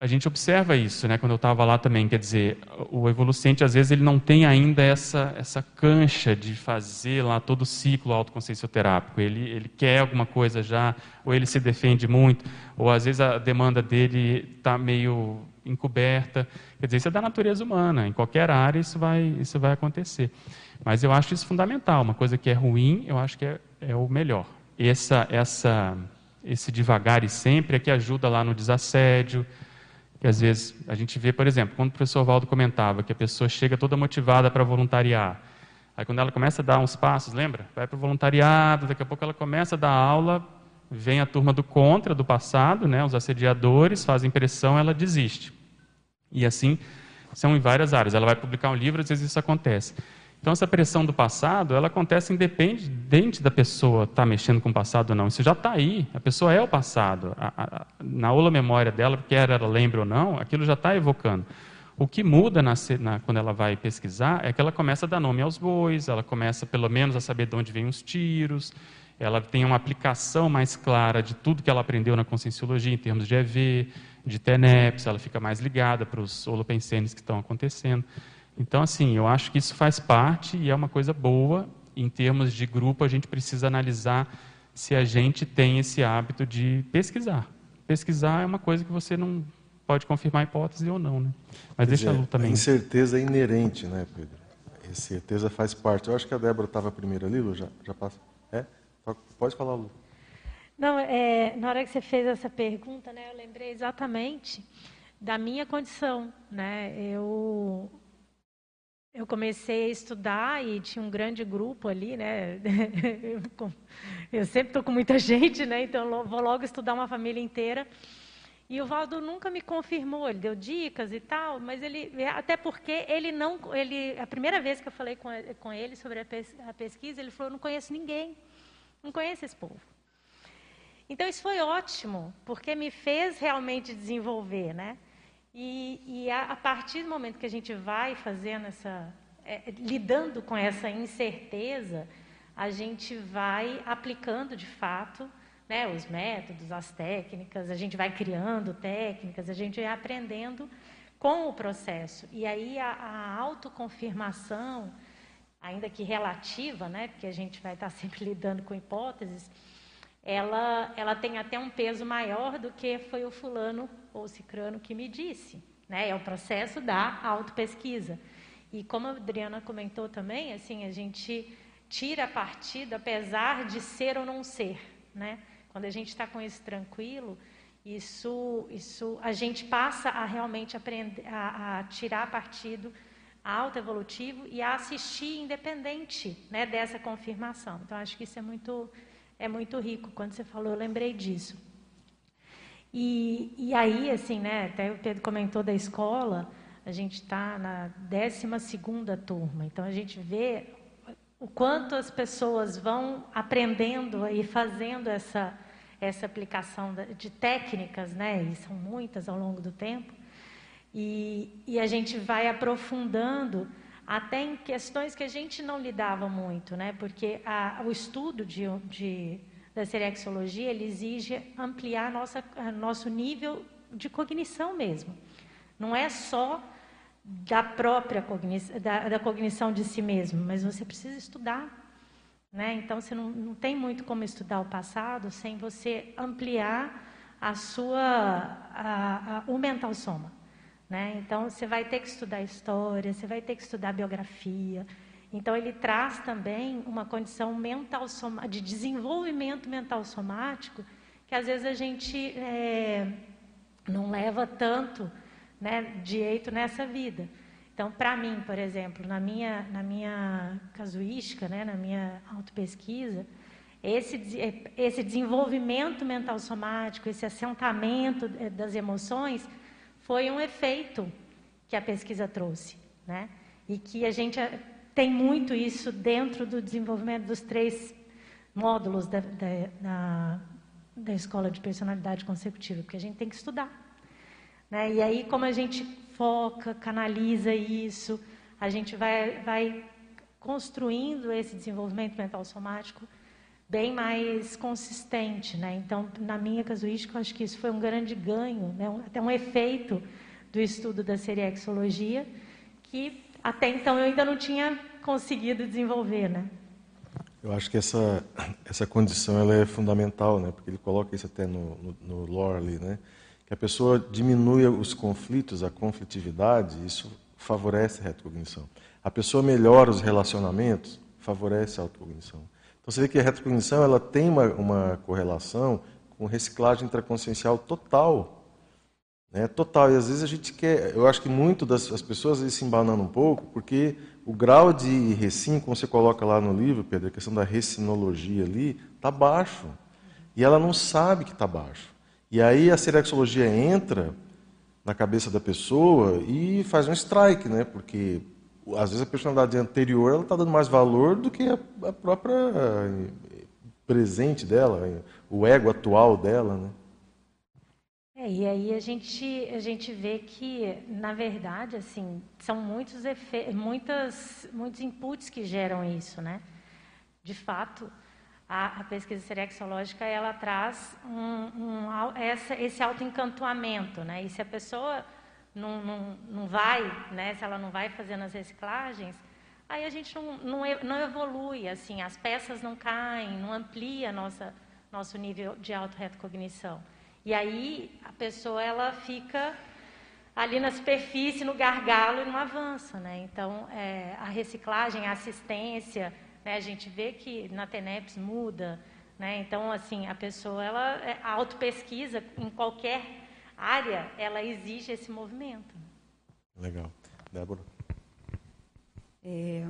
A gente observa isso, né? Quando eu estava lá também, quer dizer, o evolucente às vezes ele não tem ainda essa essa cancha de fazer lá todo o ciclo autoconsciencioterápico. Ele ele quer alguma coisa já, ou ele se defende muito, ou às vezes a demanda dele está meio encoberta. Quer dizer, isso é da natureza humana. Em qualquer área isso vai isso vai acontecer. Mas eu acho isso fundamental. Uma coisa que é ruim, eu acho que é, é o melhor. Essa essa esse devagar e sempre é que ajuda lá no desassédio que às vezes a gente vê, por exemplo, quando o professor Valdo comentava que a pessoa chega toda motivada para voluntariar, aí quando ela começa a dar uns passos, lembra? Vai para o voluntariado, daqui a pouco ela começa a dar aula, vem a turma do contra, do passado, né, os assediadores, fazem pressão, ela desiste. E assim são em várias áreas. Ela vai publicar um livro, às vezes isso acontece. Então, essa pressão do passado, ela acontece independente da pessoa estar tá mexendo com o passado ou não. Isso já está aí. A pessoa é o passado. A, a, na aula memória dela, quer ela lembre ou não, aquilo já está evocando. O que muda na, na, quando ela vai pesquisar é que ela começa a dar nome aos bois, ela começa pelo menos a saber de onde vêm os tiros, ela tem uma aplicação mais clara de tudo que ela aprendeu na conscienciologia, em termos de EV, de TENEPS, ela fica mais ligada para os holopensenes que estão acontecendo. Então, assim, eu acho que isso faz parte e é uma coisa boa. Em termos de grupo, a gente precisa analisar se a gente tem esse hábito de pesquisar. Pesquisar é uma coisa que você não pode confirmar a hipótese ou não, né? Mas Quer deixa dizer, a Lu também. A incerteza é inerente, né, Pedro? A incerteza faz parte. Eu acho que a Débora estava primeiro ali, Lu, já, já passa. É? Pode falar, Lu. Não, é, na hora que você fez essa pergunta, né, eu lembrei exatamente da minha condição, né? Eu eu comecei a estudar e tinha um grande grupo ali, né? Eu sempre estou com muita gente, né? Então vou logo estudar uma família inteira. E o Valdo nunca me confirmou, ele deu dicas e tal, mas ele até porque ele não, ele a primeira vez que eu falei com, com ele sobre a, pes, a pesquisa, ele falou: "Não conheço ninguém, não conheço esse povo". Então isso foi ótimo, porque me fez realmente desenvolver, né? E, e a, a, partir do momento que a gente vai fazendo essa, é, lidando com essa incerteza, a gente vai aplicando de fato né, os métodos, as técnicas, a gente vai criando técnicas, a gente vai aprendendo com o processo. E aí a, a autoconfirmação, ainda que relativa, né, porque a gente vai estar sempre lidando com hipóteses, ela, ela tem até um peso maior do que foi o fulano ou cicrano que me disse. Né? É o processo da autopesquisa. E como a Adriana comentou também, assim, a gente tira partido apesar de ser ou não ser. Né? Quando a gente está com isso tranquilo, isso, isso a gente passa a realmente aprender a, a tirar partido autoevolutivo e a assistir independente né, dessa confirmação. Então, acho que isso é muito é muito rico. Quando você falou, eu lembrei disso. E, e aí, assim, né, até o Pedro comentou da escola, a gente está na 12 turma, então a gente vê o quanto as pessoas vão aprendendo e fazendo essa, essa aplicação de técnicas, né, e são muitas ao longo do tempo, e, e a gente vai aprofundando até em questões que a gente não lidava muito, né? Porque a, o estudo de, de, da serexologia, ele exige ampliar nossa, nosso nível de cognição mesmo. Não é só da própria cognição, da, da cognição de si mesmo, mas você precisa estudar. Né? Então, você não, não tem muito como estudar o passado sem você ampliar a sua, a, a, o mental soma. Né? Então, você vai ter que estudar história, você vai ter que estudar biografia. Então, ele traz também uma condição mental de desenvolvimento mental somático que às vezes a gente é, não leva tanto né, direito nessa vida. Então, para mim, por exemplo, na minha, na minha casuística, né, na minha autopesquisa, esse, esse desenvolvimento mental somático, esse assentamento eh, das emoções, foi um efeito que a pesquisa trouxe, né? E que a gente eh, tem muito isso dentro do desenvolvimento dos três módulos da, da, da, da escola de personalidade consecutiva, porque a gente tem que estudar. Né? E aí, como a gente foca, canaliza isso, a gente vai, vai construindo esse desenvolvimento mental somático bem mais consistente, né? Então, na minha casuística, eu acho que isso foi um grande ganho, né? Um, até um efeito do estudo da seriexologia, que até então eu ainda não tinha conseguido desenvolver, né? Eu acho que essa essa condição ela é fundamental, né? Porque ele coloca isso até no, no, no ali, né? Que a pessoa diminui os conflitos, a conflitividade, isso favorece a retrocognição. A pessoa melhora os relacionamentos, favorece a autocognição. Você vê que a retrocognição ela tem uma, uma correlação com reciclagem intraconsciencial total. Né? Total. E às vezes a gente quer. Eu acho que muito das as pessoas se embanando um pouco, porque o grau de recim, como você coloca lá no livro, Pedro, a questão da recinologia ali, está baixo. E ela não sabe que está baixo. E aí a serexologia entra na cabeça da pessoa e faz um strike, né? Porque às vezes a personalidade anterior ela está dando mais valor do que a, a, própria eh, presente dela, o ego atual dela, né? É, e aí a gente a gente vê que na verdade assim são muitos efe... muitas muitos inputs que geram isso, né? De fato, a, a pesquisa serexológica ela traz um, um, essa, esse autoencantamento, né? E se a pessoa não, não, não vai, né, se ela não vai fazendo as reciclagens, aí a gente não, não, evolui, assim, as peças não caem, não amplia nossa, nosso nível de autorrecognição. E aí a pessoa ela fica ali na superfície, no gargalo e não avança, né? Então é, a reciclagem, a assistência, né, a gente vê que na TENEPS muda, né? Então assim a pessoa ela é, a autopesquisa em qualquer área, ela exige esse movimento. Legal. Débora? É,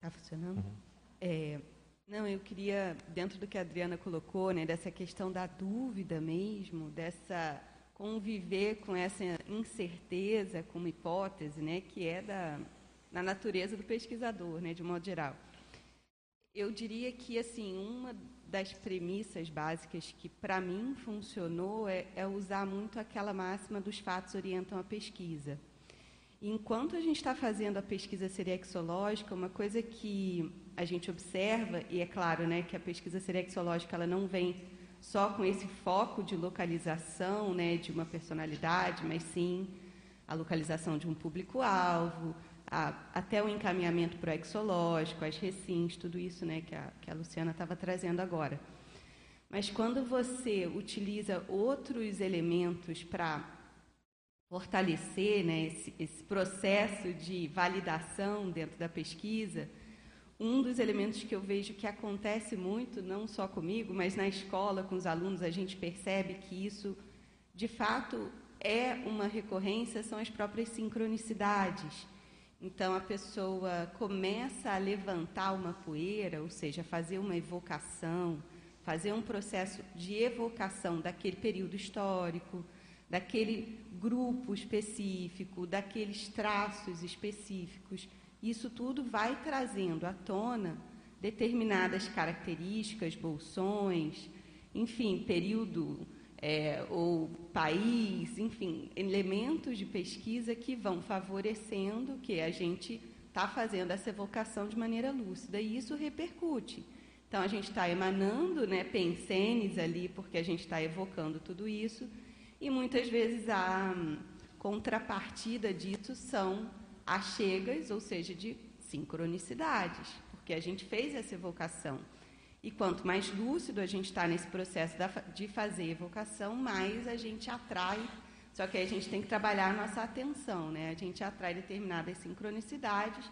tá funcionando? Uhum. É, não, eu queria, dentro do que a Adriana colocou, né, dessa questão da dúvida mesmo, dessa conviver com essa incerteza como hipótese, né, que é da, da natureza do pesquisador, né, de modo geral. Eu diria que assim uma das premissas básicas que, para mim, funcionou é, é, usar muito aquela máxima dos fatos orientam a pesquisa. Enquanto a gente está fazendo a pesquisa serexológica, uma coisa que a gente observa, e é claro né, que a pesquisa serexológica ela não vem só com esse foco de localização né, de uma personalidade, mas sim a localização de um público-alvo, a, até o encaminhamento proexológico, as recins, tudo isso né, que, a, que a Luciana estava trazendo agora. Mas quando você utiliza outros elementos para fortalecer né, esse, esse, processo de validação dentro da pesquisa, um dos elementos que eu vejo que acontece muito, não só comigo, mas na escola, com os alunos, a gente percebe que isso, de fato, é uma recorrência, são as próprias sincronicidades. Então a pessoa começa a levantar uma poeira, ou seja, fazer uma evocação, fazer um processo de evocação daquele período histórico, daquele grupo específico, daqueles traços específicos. Isso tudo vai trazendo à tona determinadas características, bolsões, enfim, período é, ou país, enfim, elementos de pesquisa que vão favorecendo que a gente está fazendo essa evocação de maneira lúcida. E isso repercute Então, a gente está emanando né, pensenes ali, porque a gente está evocando tudo isso, e muitas vezes a contrapartida disso são achegas, ou seja, de sincronicidades, porque a gente fez essa evocação. E quanto mais lúcido a gente está nesse processo de fazer evocação, mais a gente atrai. Só que aí a gente tem que trabalhar a nossa atenção, né? A gente atrai determinadas sincronicidades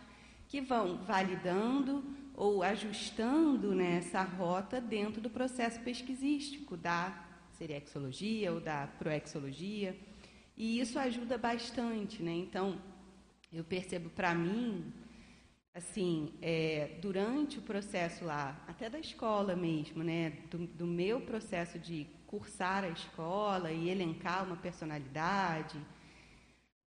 que vão validando ou ajustando né, essa rota dentro do processo pesquisístico da seriexologia ou da proexologia. E isso ajuda bastante, né? Então, eu percebo para mim assim, é, durante o processo lá, até da escola mesmo, né, do, do, meu processo de cursar a escola e elencar uma personalidade,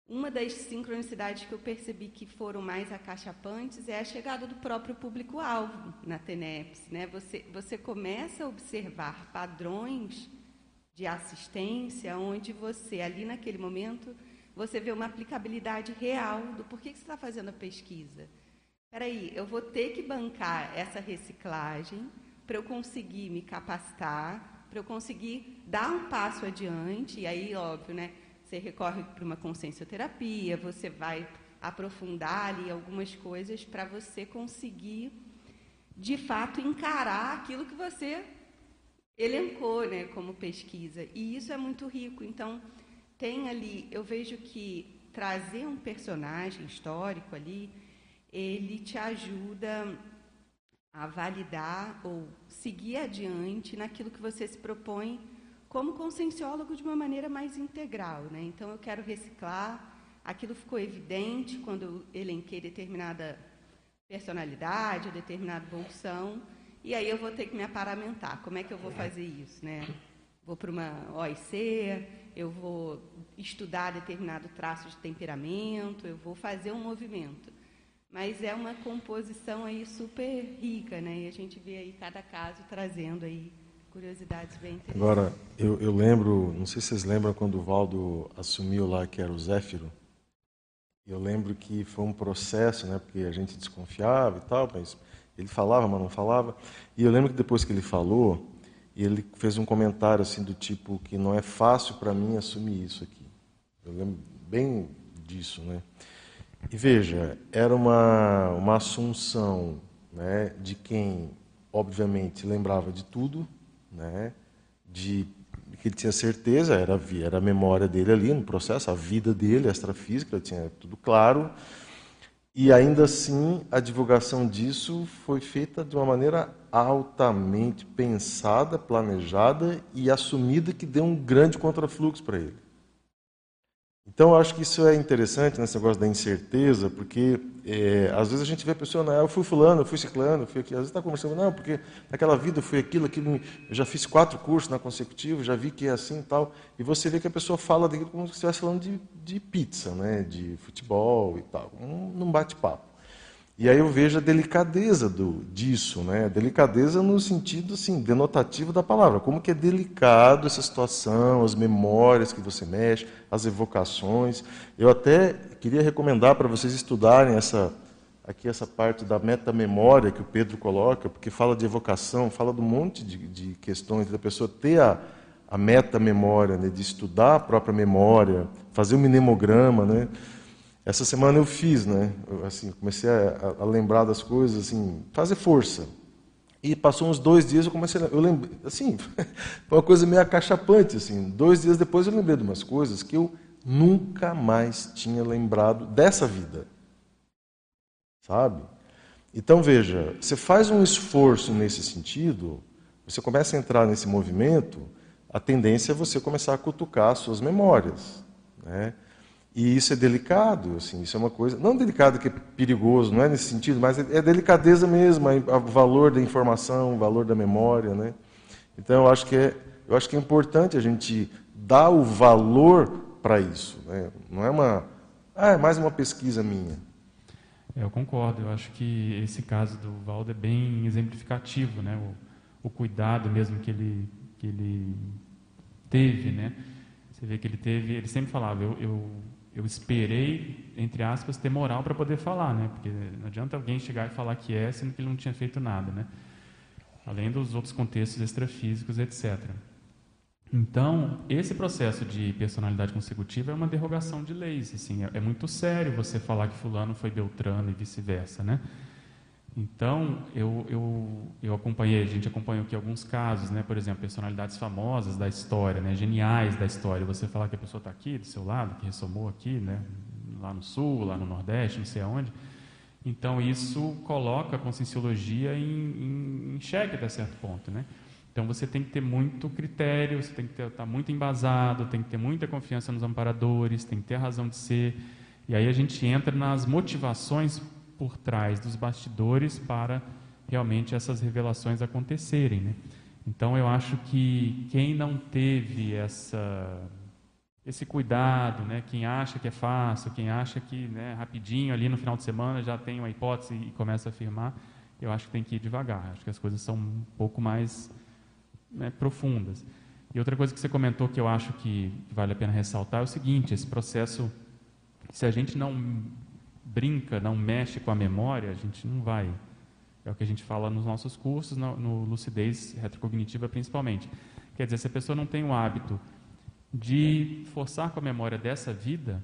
uma das sincronicidades que eu percebi que foram mais acachapantes é a chegada do próprio público-alvo na TENEPS. Né? Você, você começa a observar padrões de assistência onde você, ali naquele momento, você vê uma aplicabilidade real do porquê que você está fazendo a pesquisa Peraí, eu vou ter que bancar essa reciclagem para eu conseguir me capacitar, para eu conseguir dar um passo adiante, e aí, óbvio, né, você recorre para uma consciencioterapia, você vai aprofundar ali algumas coisas para você conseguir, de fato, encarar aquilo que você elencou né, como pesquisa. E isso é muito rico. Então, tem ali, eu vejo que trazer um personagem histórico ali, ele te ajuda a validar ou seguir adiante naquilo que você se propõe como conscienciólogo de uma maneira mais integral. Né? Então, eu quero reciclar. Aquilo ficou evidente quando eu elenquei determinada personalidade, determinada função, e aí eu vou ter que me aparamentar. Como é que eu vou fazer isso? Né? Vou para uma OIC, eu vou estudar determinado traço de temperamento, eu vou fazer um movimento. Mas é uma composição aí super rica, né? E a gente vê aí cada caso trazendo aí curiosidades bem interessantes. Agora, eu, eu lembro, não sei se vocês lembram quando o Valdo assumiu lá que era o Zéfiro. Eu lembro que foi um processo, né? Porque a gente desconfiava e tal, mas ele falava, mas não falava. E eu lembro que depois que ele falou, ele fez um comentário assim do tipo que não é fácil para mim assumir isso aqui. Eu lembro bem disso, né? E veja, era uma, uma assunção né, de quem, obviamente, lembrava de tudo, né, de que ele tinha certeza, era, era a memória dele ali no processo, a vida dele, a extrafísica, tinha tudo claro. E ainda assim, a divulgação disso foi feita de uma maneira altamente pensada, planejada e assumida que deu um grande contrafluxo para ele. Então, eu acho que isso é interessante nesse negócio da incerteza, porque é, às vezes a gente vê a pessoa, não, eu fui fulano, eu fui ciclano, eu fui aqui. Às vezes está conversando, não, porque naquela vida eu fui aquilo, aquilo, eu já fiz quatro cursos na consecutiva, já vi que é assim e tal. E você vê que a pessoa fala daquilo como se estivesse falando de, de pizza, né, de futebol e tal, num bate-papo. E aí eu vejo a delicadeza do, disso, né? Delicadeza no sentido assim, denotativo da palavra. Como que é delicado essa situação, as memórias que você mexe, as evocações. Eu até queria recomendar para vocês estudarem essa aqui essa parte da metamemória que o Pedro coloca, porque fala de evocação, fala de um monte de, de questões da pessoa ter a, a metamemória, né? de estudar a própria memória, fazer um mnemograma, né? Essa semana eu fiz, né? Eu, assim, comecei a, a, lembrar das coisas, assim, fazer força. E passou uns dois dias eu comecei, a, eu assim, foi uma coisa meio acachapante, assim. Dois dias depois eu lembrei de umas coisas que eu nunca mais tinha lembrado dessa vida, sabe? Então veja, você faz um esforço nesse sentido, você começa a entrar nesse movimento, a tendência é você começar a cutucar as suas memórias, né? E isso é delicado, assim, isso é uma coisa, não delicado que é perigoso, não é nesse sentido, mas é, é delicadeza mesmo, o valor da informação, o valor da memória, né? Então eu acho que é, eu acho que é importante a gente dar o valor para isso, né? Não é uma, ah, é mais uma pesquisa minha. É, eu concordo, eu acho que esse caso do Valdo é bem exemplificativo, né? O, o cuidado mesmo que ele que ele teve, né? Você vê que ele teve, ele sempre falava, eu, eu eu esperei, entre aspas, ter moral para poder falar, né? Porque não adianta alguém chegar e falar que é, sendo que ele não tinha feito nada, né? além dos outros contextos extrafísicos, etc. Então, esse processo de personalidade consecutiva é uma derrogação de leis. Assim, é, é muito sério você falar que fulano foi Beltrano e vice-versa, né? Então, eu, eu, eu acompanhei, a gente acompanhou aqui alguns casos, né? por exemplo, personalidades famosas da história, né? geniais da história. Você falar que a pessoa está aqui, do seu lado, que ressomou aqui, né? lá no Sul, lá no Nordeste, não sei aonde. Então, isso coloca a conscienciologia em, em, em xeque até certo ponto. Né? Então, você tem que ter muito critério, você tem que estar tá muito embasado, tem que ter muita confiança nos amparadores, tem que ter a razão de ser. E aí a gente entra nas motivações por trás dos bastidores para realmente essas revelações acontecerem. Né? Então, eu acho que quem não teve essa, esse cuidado, né? quem acha que é fácil, quem acha que né, rapidinho, ali no final de semana, já tem uma hipótese e começa a afirmar, eu acho que tem que ir devagar. Acho que as coisas são um pouco mais né, profundas. E outra coisa que você comentou que eu acho que vale a pena ressaltar é o seguinte: esse processo, se a gente não brinca, não mexe com a memória, a gente não vai. É o que a gente fala nos nossos cursos, no, no lucidez retrocognitiva principalmente. Quer dizer, se a pessoa não tem o hábito de forçar com a memória dessa vida,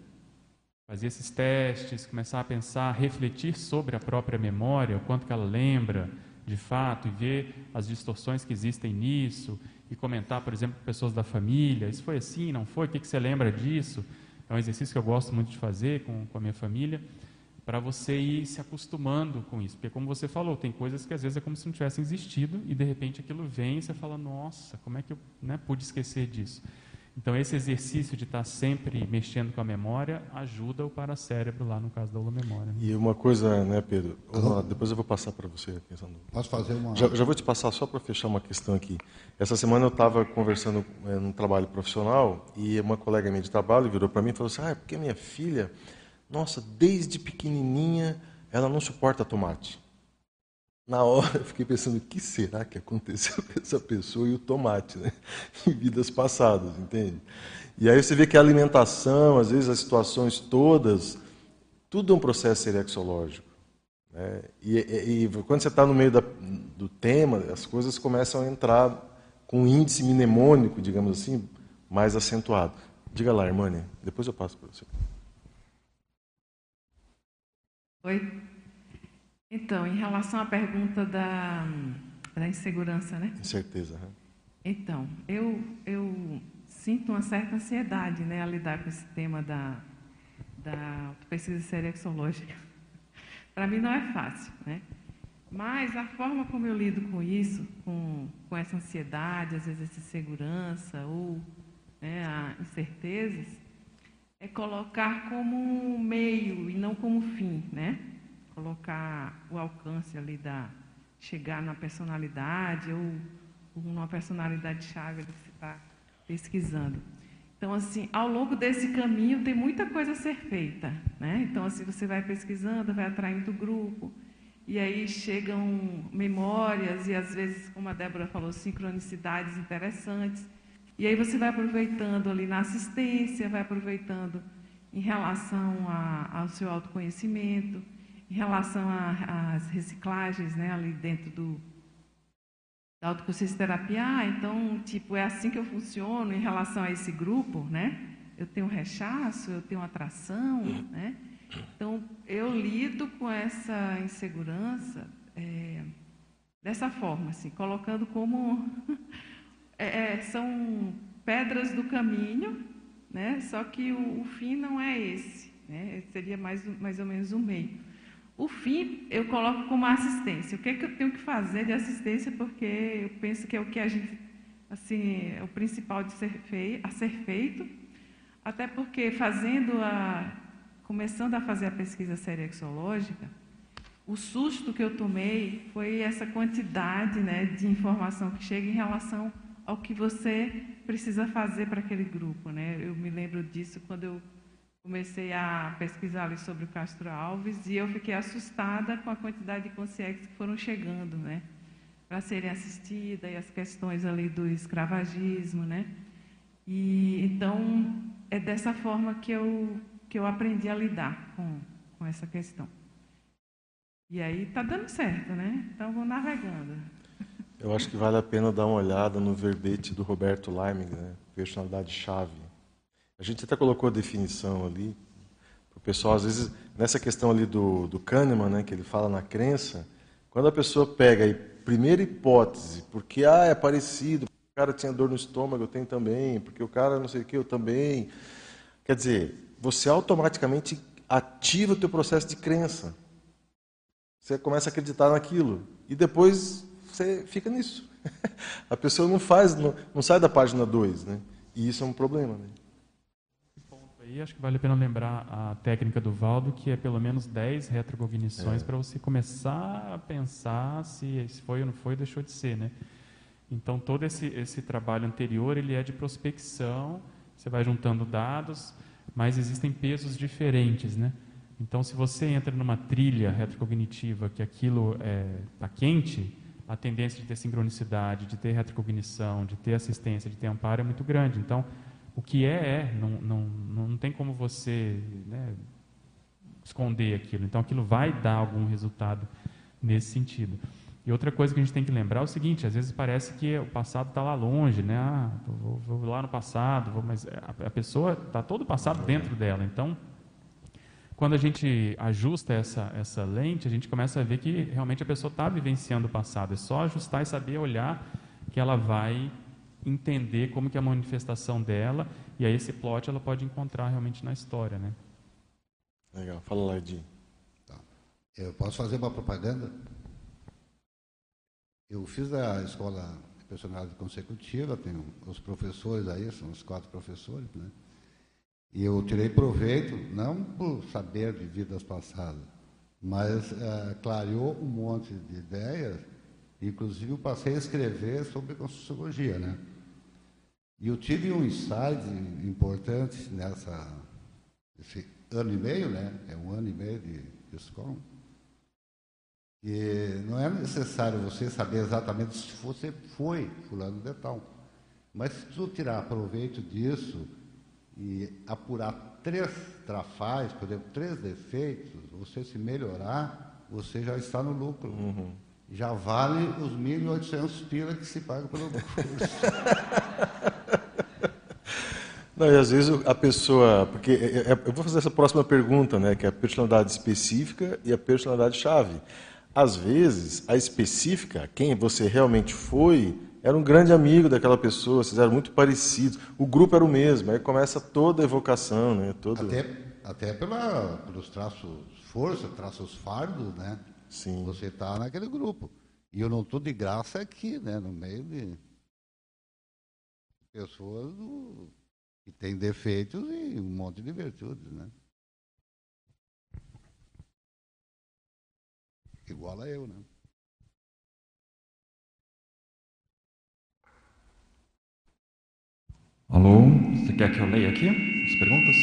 fazer esses testes, começar a pensar, refletir sobre a própria memória, o quanto que ela lembra de fato, e ver as distorções que existem nisso, e comentar, por exemplo, com pessoas da família, isso foi assim, não foi, o que, que você lembra disso? É um exercício que eu gosto muito de fazer com, com a minha família para você ir se acostumando com isso. Porque, como você falou, tem coisas que às vezes é como se não tivessem existido e de repente aquilo vem e você fala: Nossa, como é que eu né, pude esquecer disso? Então, esse exercício de estar sempre mexendo com a memória ajuda o paracérebro lá no caso da memória. Né? E uma coisa, né, Pedro? depois eu vou passar para você a questão do... Posso fazer uma. Já, já vou te passar só para fechar uma questão aqui. Essa semana eu estava conversando é, num trabalho profissional e uma colega minha de trabalho virou para mim e falou assim: Ah, é porque minha filha nossa, desde pequenininha ela não suporta tomate. Na hora eu fiquei pensando, o que será que aconteceu com essa pessoa e o tomate, né? Em vidas passadas, entende? E aí você vê que a alimentação, às vezes as situações todas, tudo é um processo serexológico. Né? E, e, e, quando você está no meio da, do tema, as coisas começam a entrar com um índice mnemônico, digamos assim, mais acentuado. Diga lá, Irmânia, depois eu passo para você. Oi? Então, em relação à pergunta da, da insegurança, né? Incerteza. Né? Então, eu, eu sinto uma certa ansiedade né, a lidar com esse tema da, da pesquisa serexológica. Para mim não é fácil, né? Mas a forma como eu lido com isso, com, com essa ansiedade, às vezes essa insegurança ou né, incertezas, é colocar como um meio e não como fim, né? Colocar o alcance ali da chegar na personalidade ou numa personalidade chave que você está pesquisando. Então, assim, ao longo desse caminho tem muita coisa a ser feita, né? Então, assim, você vai pesquisando, vai atraindo grupo, e aí chegam memórias e às vezes, como a Débora falou, sincronicidades interessantes. E aí você vai aproveitando ali na assistência, vai aproveitando em relação a, ao seu autoconhecimento, em relação às reciclagens, né, ali dentro do da autoconsciência terapia. Ah, então, tipo, é assim que eu funciono em relação a esse grupo, né? Eu tenho rechaço, eu tenho atração, né? Então, eu lido com essa insegurança é, dessa forma, assim, colocando como é, é, são pedras do caminho, né? só que o, o fim não é esse, né? seria mais, mais ou menos o meio. O fim eu coloco como assistência. O que, é que eu tenho que fazer de assistência? Porque eu penso que é o que a gente, assim, é o principal de ser fei, a ser feito. Até porque fazendo a, começando a fazer a pesquisa serexológica, o susto que eu tomei foi essa quantidade né, de informação que chega em relação ao que você precisa fazer para aquele grupo. Né? Eu me lembro disso quando eu comecei a pesquisar ali sobre o Castro Alves e eu fiquei assustada com a quantidade de consciências que foram chegando, né? Para serem assistidas e as questões ali do escravagismo, né? E então é dessa forma que eu que eu aprendi a lidar com, com essa questão. E aí está dando certo, né? Então vou navegando. Eu acho que vale a pena dar uma olhada no verbete do Roberto Leiming, né? personalidade-chave. A gente até colocou a definição ali. O pessoal, às vezes, nessa questão ali do, do Kahneman, né, que ele fala na crença, quando a pessoa pega a primeira hipótese, porque ah, é parecido, o cara tinha dor no estômago, eu tenho também, porque o cara não sei o que, eu também. Quer dizer, você automaticamente ativa o teu processo de crença. Você começa a acreditar naquilo. E depois você fica nisso. A pessoa não faz, não, não sai da página 2, né? E isso é um problema, né? Aí acho que vale a pena lembrar a técnica do Valdo, que é pelo menos 10 retrocognições é. para você começar a pensar se, se foi ou não foi, deixou de ser, né? Então todo esse, esse trabalho anterior ele é de prospecção, você vai juntando dados, mas existem pesos diferentes, né? Então se você entra numa trilha retrocognitiva que aquilo está é, tá quente, a tendência de ter sincronicidade, de ter retrocognição, de ter assistência, de ter amparo é muito grande. Então, o que é, é. Não, não, não tem como você né, esconder aquilo. Então, aquilo vai dar algum resultado nesse sentido. E outra coisa que a gente tem que lembrar é o seguinte: às vezes parece que o passado está lá longe, né? Ah, vou, vou, lá no passado, vou, mas a, a pessoa está todo o passado dentro dela. Então, quando a gente ajusta essa, essa lente, a gente começa a ver que realmente a pessoa está vivenciando o passado. É só ajustar e saber olhar que ela vai entender como que é a manifestação dela e aí esse plot ela pode encontrar realmente na história, né? Legal. Fala lá, Edinho. Tá. Eu posso fazer uma propaganda? Eu fiz a escola de personalidade consecutiva, tenho os professores aí, são os quatro professores, né? E eu tirei proveito, não por saber de vidas passadas, mas é, clareou um monte de ideias. Inclusive, eu passei a escrever sobre Conscienciologia, né? E eu tive um insight importante nessa esse ano e meio, né? É um ano e meio de, de escola. E não é necessário você saber exatamente se você foi fulano de tal. Mas se tu tirar proveito disso, e apurar três trafais, por exemplo, três defeitos, você se melhorar, você já está no lucro. Uhum. Já vale os 1.800 pila que se paga pelo curso. Não, e às vezes a pessoa. Porque é, é, eu vou fazer essa próxima pergunta, né, que é a personalidade específica e a personalidade chave. Às vezes, a específica, quem você realmente foi, era um grande amigo daquela pessoa, vocês eram muito parecidos, o grupo era o mesmo, aí começa toda a evocação, né? Todo... Até, até pela, pelos traços força, traços fardos, né? Sim. Você está naquele grupo. E eu não estou de graça aqui, né? No meio de pessoas do, que têm defeitos e um monte de virtudes, né? Igual a eu, né? Alô, você quer que eu leia aqui as perguntas?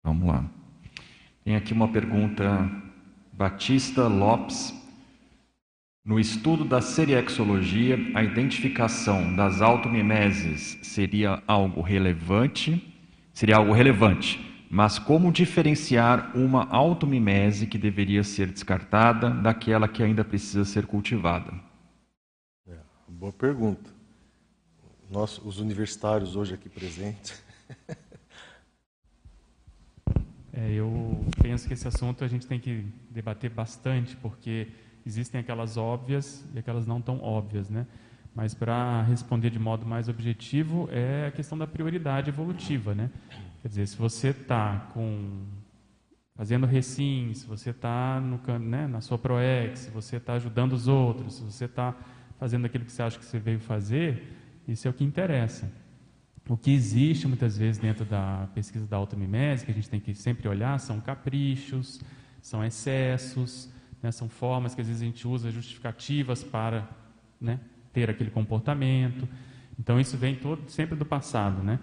Vamos lá. Tem aqui uma pergunta, Batista Lopes. No estudo da seriexologia, a identificação das automimeses seria algo relevante? Seria algo relevante, mas como diferenciar uma automimese que deveria ser descartada daquela que ainda precisa ser cultivada? É, boa pergunta nós, os universitários hoje aqui presentes. É, eu penso que esse assunto a gente tem que debater bastante, porque existem aquelas óbvias e aquelas não tão óbvias, né? Mas para responder de modo mais objetivo é a questão da prioridade evolutiva, né? Quer dizer, se você está com fazendo recim, se você está né, na sua proex, se você está ajudando os outros, se você está fazendo aquilo que você acha que você veio fazer, isso é o que interessa. O que existe muitas vezes dentro da pesquisa da automimese, que a gente tem que sempre olhar, são caprichos, são excessos, né, são formas que às vezes a gente usa justificativas para né, ter aquele comportamento. Então isso vem todo, sempre do passado, né?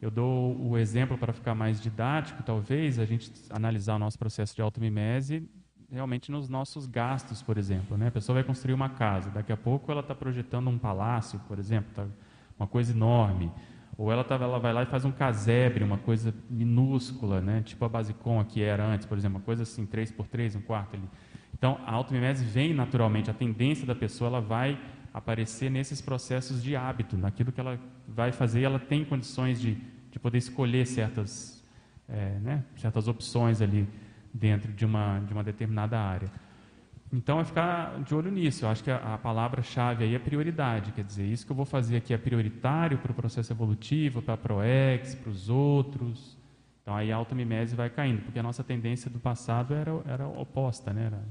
Eu dou o exemplo para ficar mais didático, talvez, a gente analisar o nosso processo de automimese realmente nos nossos gastos, por exemplo. Né? A pessoa vai construir uma casa, daqui a pouco ela está projetando um palácio, por exemplo, tá uma coisa enorme. Ou ela, tá, ela vai lá e faz um casebre, uma coisa minúscula, né? tipo a Basicom que era antes, por exemplo, uma coisa assim, 3 por 3 um quarto ali. Então, a automimese vem naturalmente, a tendência da pessoa ela vai aparecer nesses processos de hábito, naquilo que ela vai fazer, ela tem condições de, de poder escolher certas, é, né, certas opções ali dentro de uma, de uma determinada área. Então, é ficar de olho nisso. Eu acho que a, a palavra-chave aí é prioridade. Quer dizer, isso que eu vou fazer aqui é prioritário para o processo evolutivo, para a ProEx, para os outros. Então, aí a automimese vai caindo, porque a nossa tendência do passado era, era oposta, né? Era...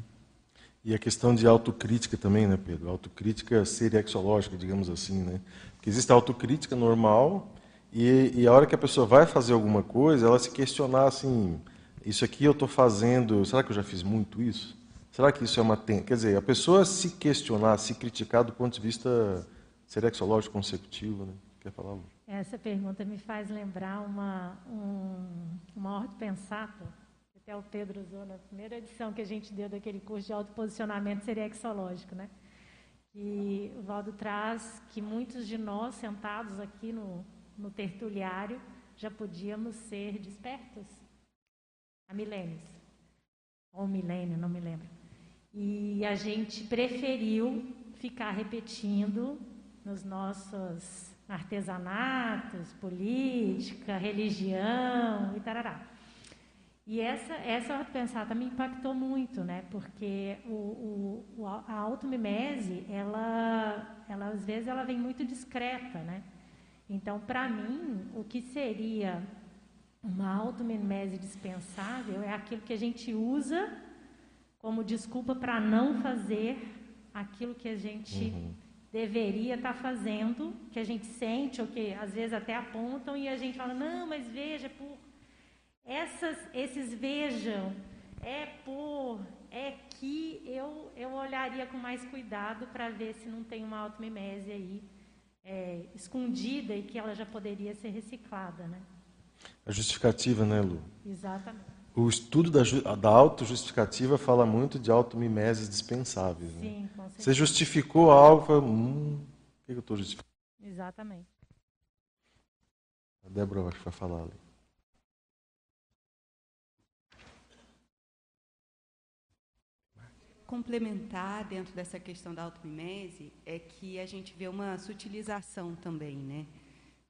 E a questão de autocrítica também, né, Pedro? Autocrítica seriexológica, digamos assim, né? Porque existe a autocrítica normal e, e a hora que a pessoa vai fazer alguma coisa, ela se questionar assim, isso aqui eu estou fazendo, será que eu já fiz muito isso? Será que isso é uma. Quer dizer, a pessoa se questionar, se criticar do ponto de vista serexológico consecutivo, né? Quer falar, Lu? Essa pergunta me faz lembrar uma, um, uma ordem pensata, que até o Pedro usou na primeira edição que a gente deu daquele curso de autoposicionamento serexológico, né? E o Valdo traz que muitos de nós sentados aqui no, no tertuliário já podíamos ser despertos milênios. Ou milênio, não me lembro. E a gente preferiu ficar repetindo nos nossos artesanatos, política, religião e tarará. E essa, essa pensata me impactou muito, né? Porque o, o, a automimese, ela, ela, às vezes, ela vem muito discreta, né? Então, para mim, o que seria uma automimese dispensável é aquilo que a gente usa como desculpa para não fazer aquilo que a gente uhum. deveria estar tá fazendo, que a gente sente ou que às vezes até apontam e a gente fala não, mas veja por essas, esses vejam é por é que eu eu olharia com mais cuidado para ver se não tem uma automimese aí é, escondida e que ela já poderia ser reciclada, né? A justificativa, né, Lu? Exatamente. O estudo da, da autojustificativa fala muito de automimeses dispensáveis. Né? Sim, com certeza. Você justificou algo, fala, hum, o que eu estou justificando? Exatamente. A Débora acho que vai falar ali. Complementar dentro dessa questão da automimese é que a gente vê uma sutilização também, né?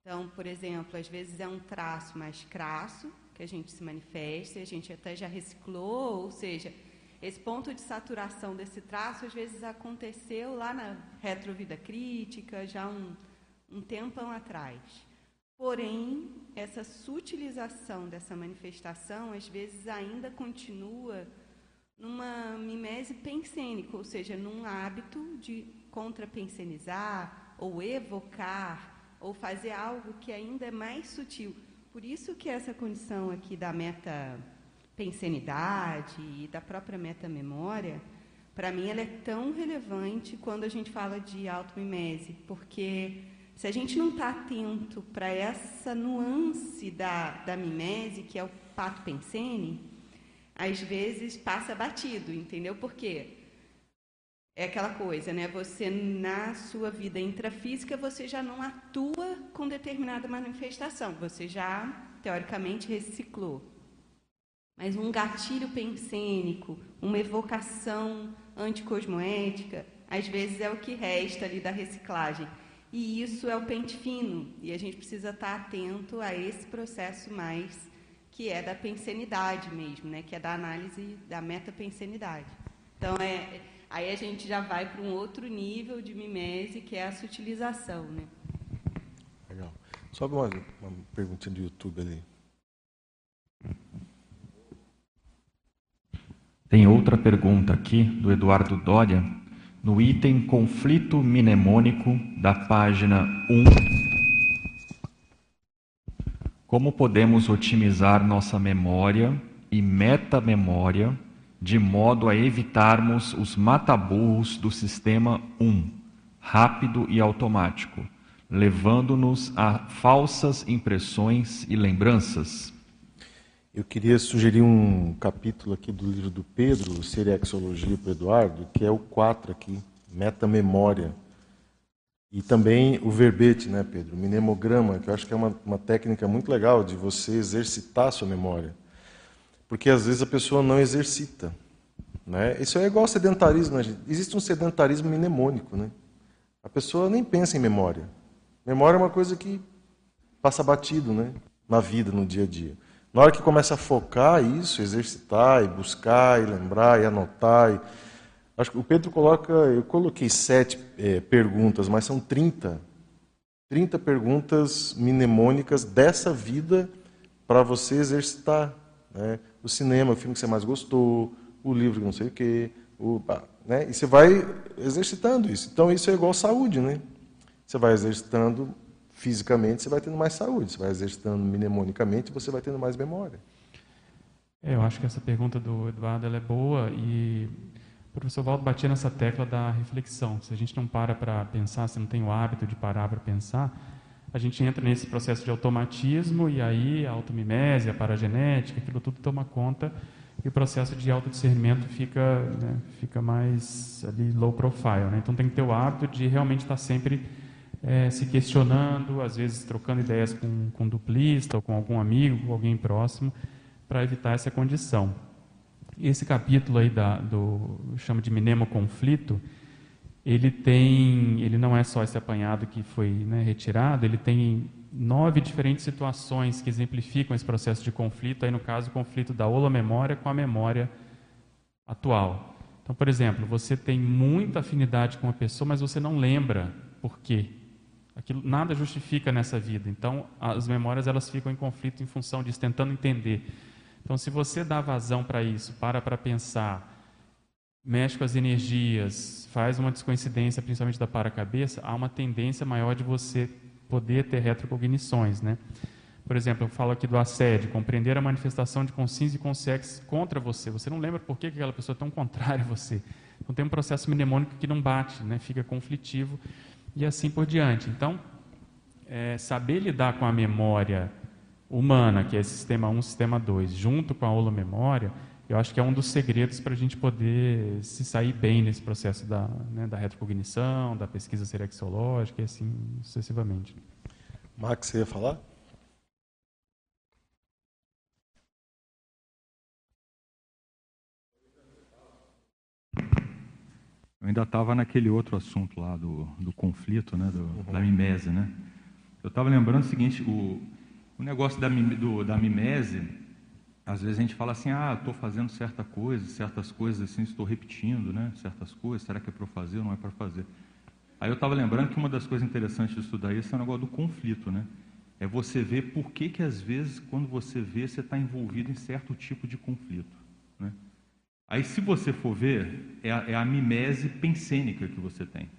Então, por exemplo, às vezes é um traço mais crasso, que a gente se manifesta, a gente até já reciclou, ou seja, esse ponto de saturação desse traço às vezes aconteceu lá na retrovida crítica, já um, um tempão atrás. Porém, essa sutilização dessa manifestação às vezes ainda continua numa mimese pensênica, ou seja, num hábito de contrapensenizar ou evocar ou fazer algo que ainda é mais sutil. Por isso que essa condição aqui da meta pensenidade e da própria meta memória, para mim ela é tão relevante quando a gente fala de automimese, porque se a gente não está atento para essa nuance da, da mimese, que é o pato pensene, às vezes passa batido, entendeu? Por quê? É aquela coisa, né? Você, na sua vida intrafísica, você já não atua com determinada manifestação. Você já, teoricamente, reciclou. Mas um gatilho pensênico, uma evocação anticosmoética, às vezes é o que resta ali da reciclagem. E isso é o pente fino. E a gente precisa estar atento a esse processo mais que é da pensenidade mesmo, né? que é da análise da metapensenidade. Então, é, Aí a gente já vai para um outro nível de mimese, que é a sutilização. Né? Legal. Sobe uma, uma perguntinha do YouTube ali. Tem outra pergunta aqui, do Eduardo Dória, no item conflito mnemônico da página 1. Como podemos otimizar nossa memória e metamemória de modo a evitarmos os mataburros do sistema 1, rápido e automático, levando-nos a falsas impressões e lembranças. Eu queria sugerir um capítulo aqui do livro do Pedro, Seriexologia para o Eduardo, que é o 4 aqui, Metamemória. E também o verbete, né, Pedro? O mnemograma, que eu acho que é uma, uma técnica muito legal de você exercitar a sua memória. Porque às vezes a pessoa não exercita. Né? Isso é igual ao sedentarismo. Né? Existe um sedentarismo mnemônico. Né? A pessoa nem pensa em memória. Memória é uma coisa que passa batido né? na vida, no dia a dia. Na hora que começa a focar isso, exercitar, e buscar, e lembrar, e anotar. E... Acho que o Pedro coloca, eu coloquei sete é, perguntas, mas são 30. 30 perguntas mnemônicas dessa vida para você exercitar. Né? O cinema, o filme que você mais gostou, o livro que não sei o quê, né? e você vai exercitando isso. Então isso é igual saúde, né? Você vai exercitando fisicamente, você vai tendo mais saúde. Você vai exercitando mnemonicamente, você vai tendo mais memória. É, eu acho que essa pergunta do Eduardo é boa e o professor Valdo batia nessa tecla da reflexão. Se a gente não para para pensar, se não tem o hábito de parar para pensar, a gente entra nesse processo de automatismo e aí a automimese, a paragenética, aquilo tudo toma conta e o processo de autodiscernimento fica, né, fica mais ali low profile. Né? Então tem que ter o hábito de realmente estar sempre é, se questionando, às vezes trocando ideias com, com um duplista ou com algum amigo, com alguém próximo, para evitar essa condição. Esse capítulo aí da, do chama de minemo conflito, ele tem, ele não é só esse apanhado que foi né, retirado, ele tem nove diferentes situações que exemplificam esse processo de conflito, aí no caso o conflito da holomemória com a memória atual. Então, por exemplo, você tem muita afinidade com uma pessoa, mas você não lembra por quê. Aquilo, nada justifica nessa vida. Então, as memórias elas ficam em conflito em função disso, tentando entender. Então, se você dá vazão para isso, para para pensar, mexe com as energias, faz uma descoincidência, principalmente da para-cabeça, há uma tendência maior de você poder ter retrocognições, né? Por exemplo, eu falo aqui do assédio, compreender a manifestação de consciência e consciência contra você. Você não lembra por que aquela pessoa é tão contrária a você. Então tem um processo mnemônico que não bate, né? fica conflitivo e assim por diante. Então, é, saber lidar com a memória humana, que é sistema 1, sistema 2, junto com a holomemória, eu acho que é um dos segredos para a gente poder se sair bem nesse processo da, né, da retrocognição, da pesquisa serexológica e assim sucessivamente. Max, você ia falar? Eu ainda estava naquele outro assunto lá do, do conflito, né, do, uhum. da mimese, né? Eu estava lembrando o seguinte, o, o negócio da, do, da mimese, às vezes a gente fala assim, ah, estou fazendo certa coisa, certas coisas assim, estou repetindo, né, certas coisas, será que é para fazer ou não é para fazer? Aí eu estava lembrando que uma das coisas interessantes de estudar isso é o negócio do conflito, né? É você ver por que que às vezes, quando você vê, você está envolvido em certo tipo de conflito, né? Aí, se você for ver, é a, é a mimese pensênica que você tem.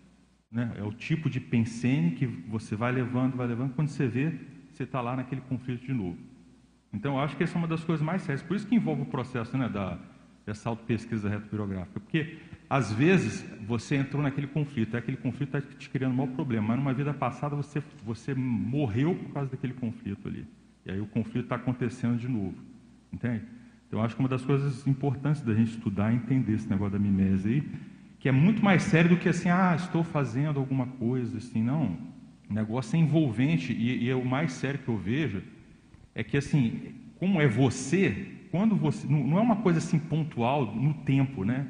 Né? É o tipo de pensene que você vai levando, vai levando, quando você vê, você está lá naquele conflito de novo. Então, eu acho que essa é uma das coisas mais sérias. Por isso que envolve o processo né, da, dessa auto-pesquisa retrovirográfica. Porque, às vezes, você entrou naquele conflito, aquele conflito está te criando um maior problema, mas numa vida passada você, você morreu por causa daquele conflito ali. E aí o conflito está acontecendo de novo. Entende? Eu acho que uma das coisas importantes da gente estudar é entender esse negócio da mimese aí, que é muito mais sério do que assim, ah, estou fazendo alguma coisa, assim, não. O negócio é envolvente e, e é o mais sério que eu vejo é que, assim, como é você, quando você. Não, é uma coisa assim pontual no tempo, né?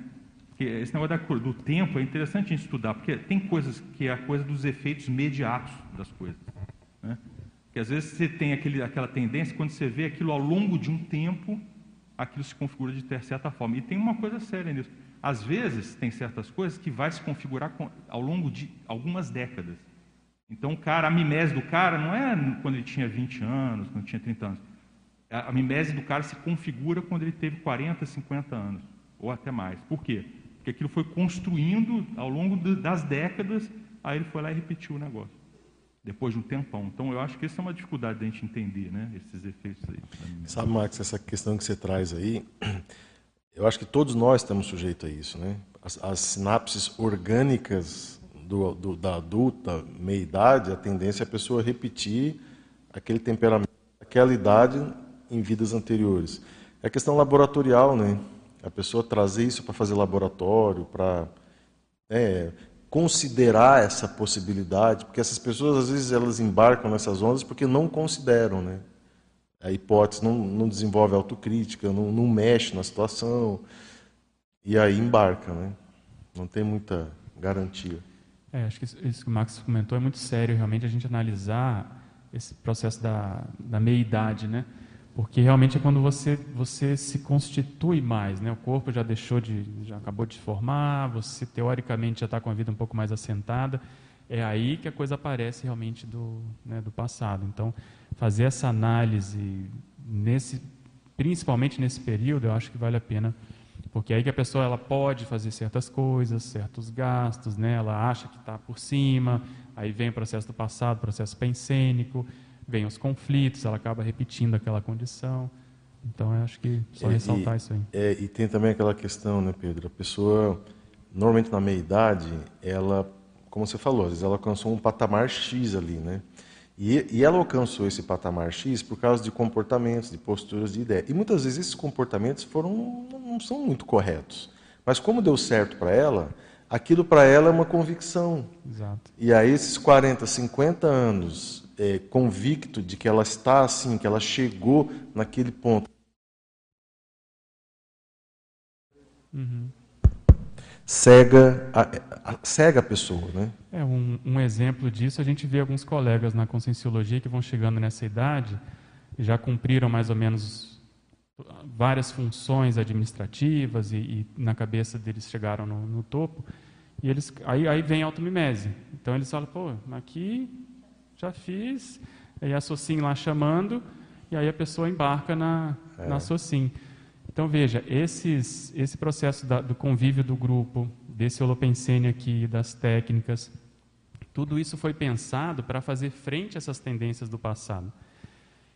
Porque esse negócio da, do tempo é interessante a gente estudar, porque tem coisas que é a coisa dos efeitos imediatos das coisas. Né? Que às vezes você tem aquele, aquela tendência, quando você vê aquilo ao longo de um tempo, aquilo se configura de ter certa forma. E tem uma coisa séria nisso. Às vezes, tem certas coisas que vai se configurar ao longo de algumas décadas. Então, o cara, a mimese do cara não é quando ele tinha 20 anos, quando tinha 30 anos. A mimese do cara se configura quando ele teve 40, 50 anos, ou até mais. Por quê? Porque aquilo foi construindo ao longo das décadas, aí ele foi lá e repetiu o negócio depois de um tempão. Então, eu acho que essa é uma dificuldade da gente entender, né, esses efeitos aí. Sabe, Max, essa questão que você traz aí, eu acho que todos nós estamos sujeitos a isso, né? As, as sinapses orgânicas do, do, da adulta, meia-idade, a tendência é a pessoa repetir aquele temperamento, aquela idade em vidas anteriores. É questão laboratorial, né? A pessoa trazer isso para fazer laboratório, para é, considerar essa possibilidade, porque essas pessoas às vezes elas embarcam nessas ondas porque não consideram, né? A hipótese não, não desenvolve autocrítica, não, não mexe na situação. e aí embarca, né? Não tem muita garantia. É, acho que isso, que o Max comentou é muito sério, realmente, a gente analisar esse processo da, da meia-idade, né? Porque realmente é quando você, você se constitui mais, né? O corpo já deixou de, já acabou de se formar, você teoricamente já está com a vida um pouco mais assentada. É aí que a coisa aparece realmente do, né, do passado. Então, fazer essa análise nesse, principalmente nesse período, eu acho que vale a pena, porque é aí que a pessoa ela pode fazer certas coisas, certos gastos, né? Ela acha que está por cima, aí vem o processo do passado, processo pensênico vem os conflitos, ela acaba repetindo aquela condição. Então, eu acho que só ressaltar e, isso aí. É, e tem também aquela questão, né, Pedro? A pessoa, normalmente na meia-idade, ela, como você falou, às vezes ela alcançou um patamar X ali, né? E, e ela alcançou esse patamar X por causa de comportamentos, de posturas, de ideia. E muitas vezes esses comportamentos foram não são muito corretos. Mas como deu certo para ela, aquilo para ela é uma convicção. Exato. E aí esses 40, 50 anos é, convicto de que ela está assim, que ela chegou naquele ponto. Uhum. Cega, a, cega a pessoa, né? É um, um, exemplo disso. A gente vê alguns colegas na conscienciologia que vão chegando nessa idade e já cumpriram mais ou menos várias funções administrativas e, e na cabeça deles chegaram no, no topo. E eles, aí, aí vem a automimese. Então eles falam, pô, aqui já fiz, e a SOCIM lá chamando, e aí a pessoa embarca na, é. na SOCIM. Então, veja, esses, esse processo da, do convívio do grupo, desse holopensene aqui, das técnicas, tudo isso foi pensado para fazer frente a essas tendências do passado.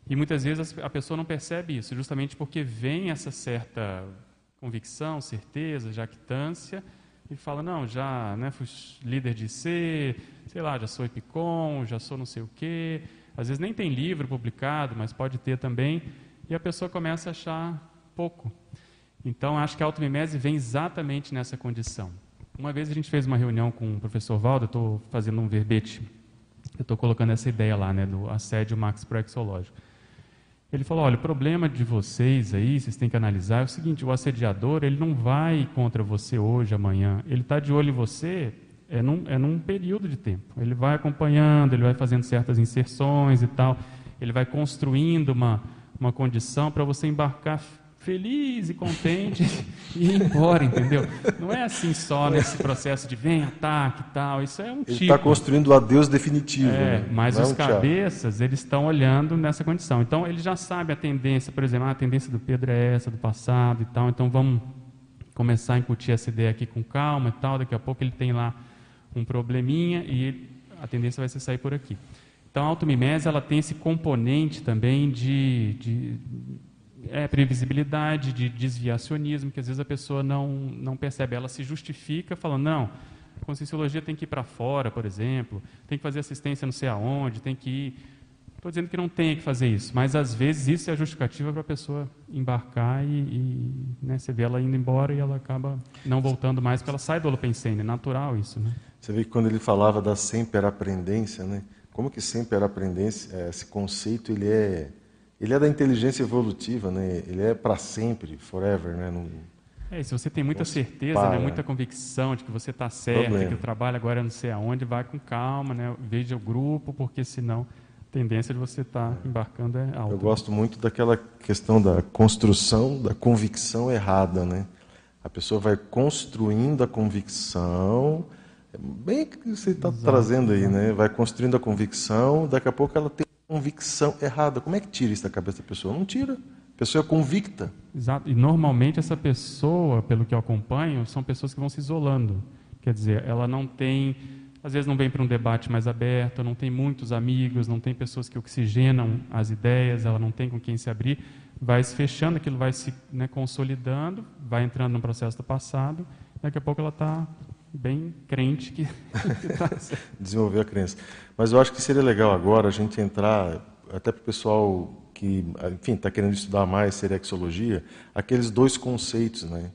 E muitas vezes a pessoa não percebe isso, justamente porque vem essa certa convicção, certeza, jactância, e fala, não, já né, fui líder de C, sei lá, já sou EPICOM, já sou não sei o quê. Às vezes nem tem livro publicado, mas pode ter também. E a pessoa começa a achar pouco. Então, acho que a automimese vem exatamente nessa condição. Uma vez a gente fez uma reunião com o professor Valdo, eu estou fazendo um verbete, eu estou colocando essa ideia lá, né, do assédio max proexológico. Ele falou, olha, o problema de vocês aí, vocês têm que analisar, é o seguinte, o assediador, ele não vai contra você hoje, amanhã, ele está de olho em você é num, é num período de tempo. Ele vai acompanhando, ele vai fazendo certas inserções e tal, ele vai construindo uma, uma condição para você embarcar feliz e contente e ir embora, entendeu? Não é assim só nesse processo de vem, ataque e tal, isso é um ele tipo. Ele está construindo o adeus definitivo. É, né? mas Não os é um cabeças, eles estão olhando nessa condição. Então, ele já sabe a tendência, por exemplo, ah, a tendência do Pedro é essa, do passado e tal, então vamos começar a incutir essa ideia aqui com calma e tal, daqui a pouco ele tem lá um probleminha e a tendência vai ser sair por aqui. Então, a automimese ela tem esse componente também de, de é, previsibilidade, de desviacionismo, que às vezes a pessoa não, não percebe. Ela se justifica falando, não, a conscienciologia tem que ir para fora, por exemplo, tem que fazer assistência não sei aonde, tem que ir Estou dizendo que não tem que fazer isso, mas às vezes isso é justificativa para a pessoa embarcar e, e né, você vê ela indo embora e ela acaba não voltando mais, porque ela sai do Holopensene, é natural isso. Né? Você vê que quando ele falava da sempre-aprendência, né? como que sempre-aprendência, é, esse conceito, ele é, ele é da inteligência evolutiva, né? ele é para sempre, forever. Né? Não, é, se você tem muita certeza, né, muita convicção de que você está certo, Problema. que o trabalho agora é não sei aonde, vai com calma, né? veja o grupo, porque senão tendência de você estar tá embarcando é alta. Eu gosto muito daquela questão da construção da convicção errada, né? A pessoa vai construindo a convicção, bem que você está trazendo aí, né? Vai construindo a convicção, daqui a pouco ela tem convicção errada. Como é que tira isso da cabeça da pessoa? Não tira. A pessoa é convicta. Exato. E normalmente essa pessoa, pelo que eu acompanho, são pessoas que vão se isolando. Quer dizer, ela não tem às vezes não vem para um debate mais aberto, não tem muitos amigos, não tem pessoas que oxigenam as ideias, ela não tem com quem se abrir, vai se fechando, aquilo vai se né, consolidando, vai entrando no processo do passado, daqui a pouco ela está bem crente que, tá desenvolver a crença. Mas eu acho que seria legal agora a gente entrar até para o pessoal que, enfim, está querendo estudar mais serexologia, aqueles dois conceitos, né,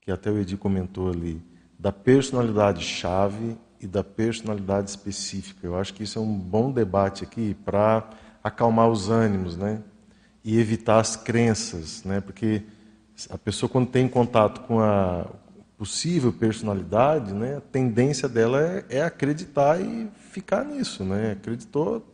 que até o Edi comentou ali, da personalidade chave e da personalidade específica. Eu acho que isso é um bom debate aqui para acalmar os ânimos, né? E evitar as crenças, né? Porque a pessoa quando tem contato com a possível personalidade, né, a tendência dela é, é acreditar e ficar nisso, né? Acreditou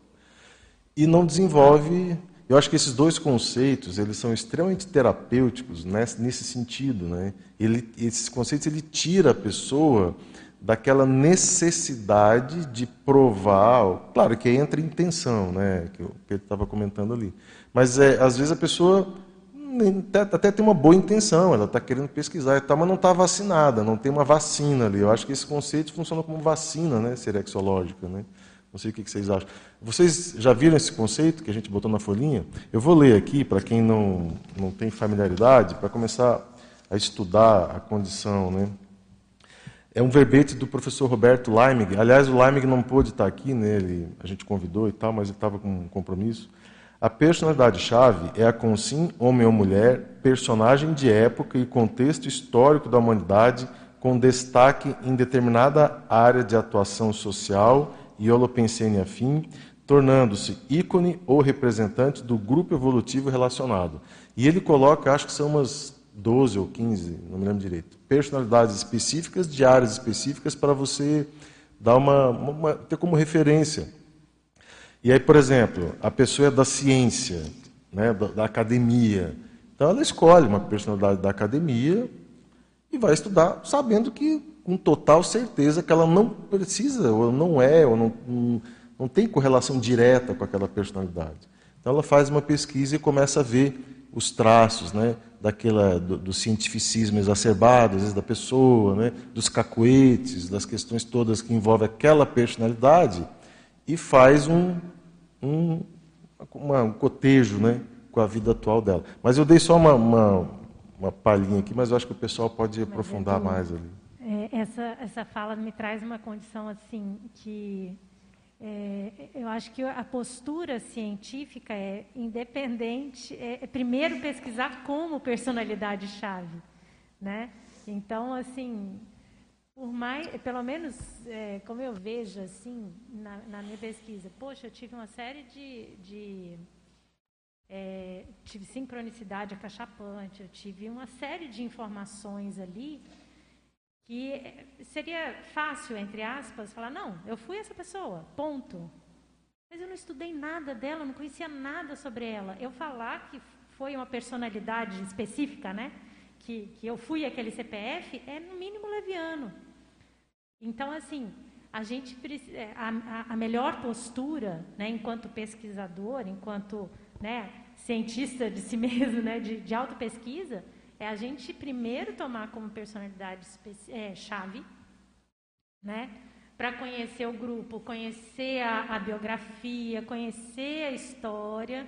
e não desenvolve. Eu acho que esses dois conceitos eles são extremamente terapêuticos nesse, nesse sentido, né? Ele, esses conceitos ele tira a pessoa daquela necessidade de provar, claro que entra intenção, né? Que o Pedro estava comentando ali, mas é, às vezes a pessoa até, tem uma boa intenção, ela está querendo pesquisar e tal, mas não está vacinada, não tem uma vacina ali. Eu acho que esse conceito funciona como vacina né, serexológica. Né? Não sei o que vocês acham. Vocês já viram esse conceito que a gente botou na folhinha? Eu vou ler aqui, para quem não, não tem familiaridade, para começar a estudar a condição. Né? É um verbete do professor Roberto Leimig. Aliás, o Leimig não pôde estar aqui, né? Ele, a gente convidou e tal, mas ele estava com um compromisso. A personalidade-chave é a consim, homem ou mulher, personagem de época e contexto histórico da humanidade, com destaque em determinada área de atuação social e holopensene afim, tornando-se ícone ou representante do grupo evolutivo relacionado. E ele coloca, acho que são umas 12 ou 15, não me lembro direito, personalidades específicas de áreas específicas para você dar uma, uma ter como referência e aí, por exemplo, a pessoa é da ciência, né, da, da academia. Então ela escolhe uma personalidade da academia e vai estudar sabendo que, com total certeza, que ela não precisa, ou não é, ou não, não, não tem correlação direta com aquela personalidade. Então ela faz uma pesquisa e começa a ver os traços né, daquela, do, do cientificismo exacerbado, às vezes, da pessoa, né, dos cacoetes, das questões todas que envolvem aquela personalidade, e faz um, um, uma, um cotejo né, com a vida atual dela. Mas eu dei só uma, uma, uma palhinha aqui, mas eu acho que o pessoal pode mas aprofundar é mais ali. É, essa, essa fala me traz uma condição assim que é, eu acho que a postura científica é independente, é, é primeiro pesquisar como personalidade-chave, né? Então, assim, por mais, pelo menos é, como eu vejo assim na, na, minha pesquisa, poxa, eu tive uma série de, de é, tive sincronicidade acachapante, eu tive uma série de informações ali que é, seria fácil, entre aspas, falar, não, eu fui essa pessoa, ponto. Mas eu não estudei nada dela, não conhecia nada sobre ela. Eu falar que foi uma personalidade específica, né? Que, que eu fui aquele CPF, é no mínimo leviano. Então, assim, a gente é, a, a melhor postura, né, enquanto pesquisador, enquanto né, cientista de si mesmo, né, de, de auto-pesquisa, é a gente primeiro tomar como personalidade é, chave, né, para conhecer o grupo, conhecer a, a, biografia, conhecer a história,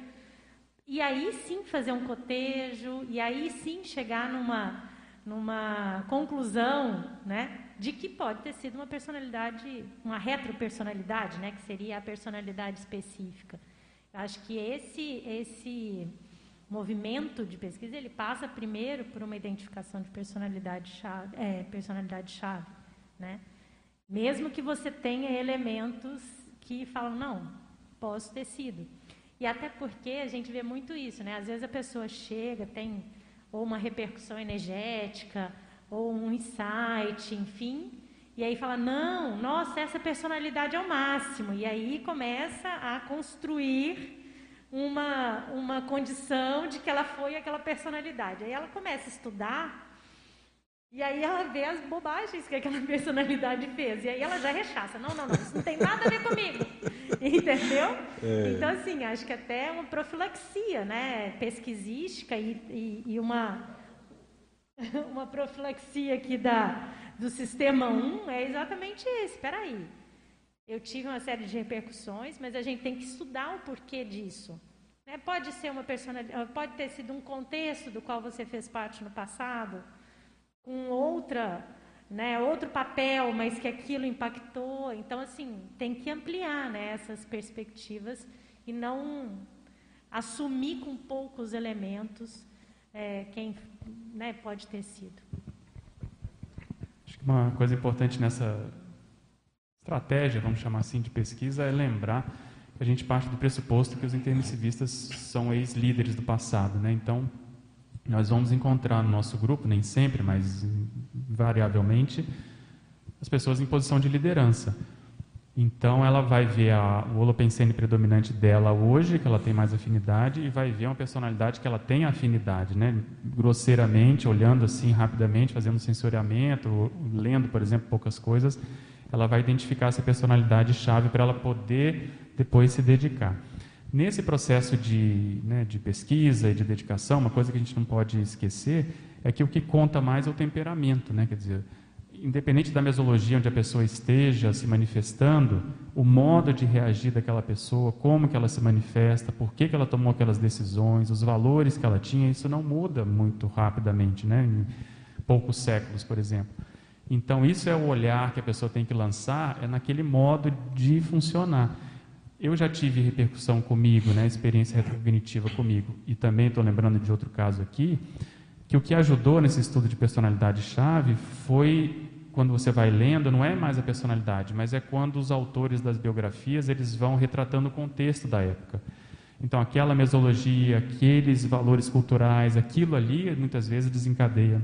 e aí sim fazer um cotejo, e aí sim chegar numa, numa conclusão, né, de que pode ter sido uma personalidade, uma retropersonalidade, né, que seria a personalidade específica. Acho que esse esse movimento de pesquisa ele passa primeiro por uma identificação de personalidade chave, é, personalidade chave, né? Mesmo que você tenha elementos que falam não, posso ter sido. E até porque a gente vê muito isso, né? Às vezes a pessoa chega, tem ou uma repercussão energética, ou um insight, enfim. E aí fala, não, nossa, essa personalidade é o máximo. E aí começa a construir uma, uma condição de que ela foi aquela personalidade. Aí ela começa a estudar e aí ela vê as bobagens que aquela personalidade fez. E aí ela já rechaça. Não, não, não, isso não tem nada a ver comigo. Entendeu? É. Então, assim, acho que até uma profilaxia né, pesquisística e, e, e uma uma profilaxia aqui da, do sistema 1 é exatamente esse. Espera aí. Eu tive uma série de repercussões, mas a gente tem que estudar o porquê disso. Né? Pode ser uma personalidade, pode ter sido um contexto do qual você fez parte no passado, com outra, né, outro papel, mas que aquilo impactou. Então, assim, tem que ampliar né, essas perspectivas e não assumir com poucos elementos é, quem né, pode ter sido. Acho que uma coisa importante nessa estratégia, vamos chamar assim, de pesquisa é lembrar que a gente parte do pressuposto que os intermissivistas são ex-líderes do passado. Né? Então, nós vamos encontrar no nosso grupo, nem sempre, mas variavelmente, as pessoas em posição de liderança. Então, ela vai ver a, o holopensene predominante dela hoje, que ela tem mais afinidade, e vai ver uma personalidade que ela tem afinidade, né? grosseiramente, olhando assim rapidamente, fazendo sensoriamento, lendo, por exemplo, poucas coisas, ela vai identificar essa personalidade chave para ela poder depois se dedicar. Nesse processo de, né, de pesquisa e de dedicação, uma coisa que a gente não pode esquecer é que o que conta mais é o temperamento, né? Quer dizer, independente da mesologia onde a pessoa esteja se manifestando, o modo de reagir daquela pessoa, como que ela se manifesta, por que, que ela tomou aquelas decisões, os valores que ela tinha, isso não muda muito rapidamente, né? em poucos séculos, por exemplo. Então, isso é o olhar que a pessoa tem que lançar, é naquele modo de funcionar. Eu já tive repercussão comigo, né, experiência retrocognitiva comigo, e também estou lembrando de outro caso aqui, que o que ajudou nesse estudo de personalidade-chave foi, quando você vai lendo, não é mais a personalidade, mas é quando os autores das biografias eles vão retratando o contexto da época. Então, aquela mesologia, aqueles valores culturais, aquilo ali, muitas vezes desencadeia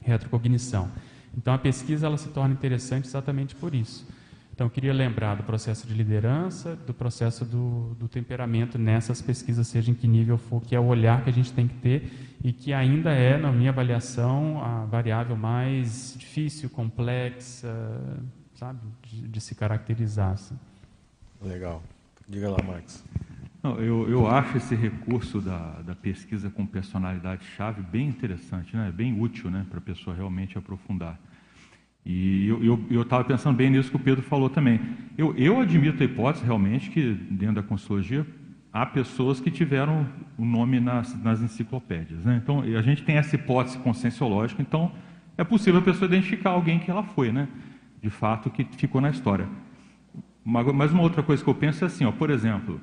retrocognição. Então a pesquisa ela se torna interessante exatamente por isso. Então eu queria lembrar do processo de liderança, do processo do, do, temperamento nessas pesquisas, seja em que nível for, que é o olhar que a gente tem que ter e que ainda é, na minha avaliação, a variável mais difícil, complexa, sabe, de, de se caracterizar. Assim. Legal. Diga lá, Max. Não, eu, eu acho esse recurso da, da pesquisa com personalidade-chave bem interessante, né? bem útil né? para a pessoa realmente aprofundar. E eu estava pensando bem nisso que o Pedro falou também. Eu, eu admito a hipótese realmente que, dentro da consultogia, há pessoas que tiveram o nome nas, nas enciclopédias. Né? Então, a gente tem essa hipótese conscienciológica, então é possível a pessoa identificar alguém que ela foi, né? de fato, que ficou na história. Mas uma outra coisa que eu penso é assim, ó, por exemplo,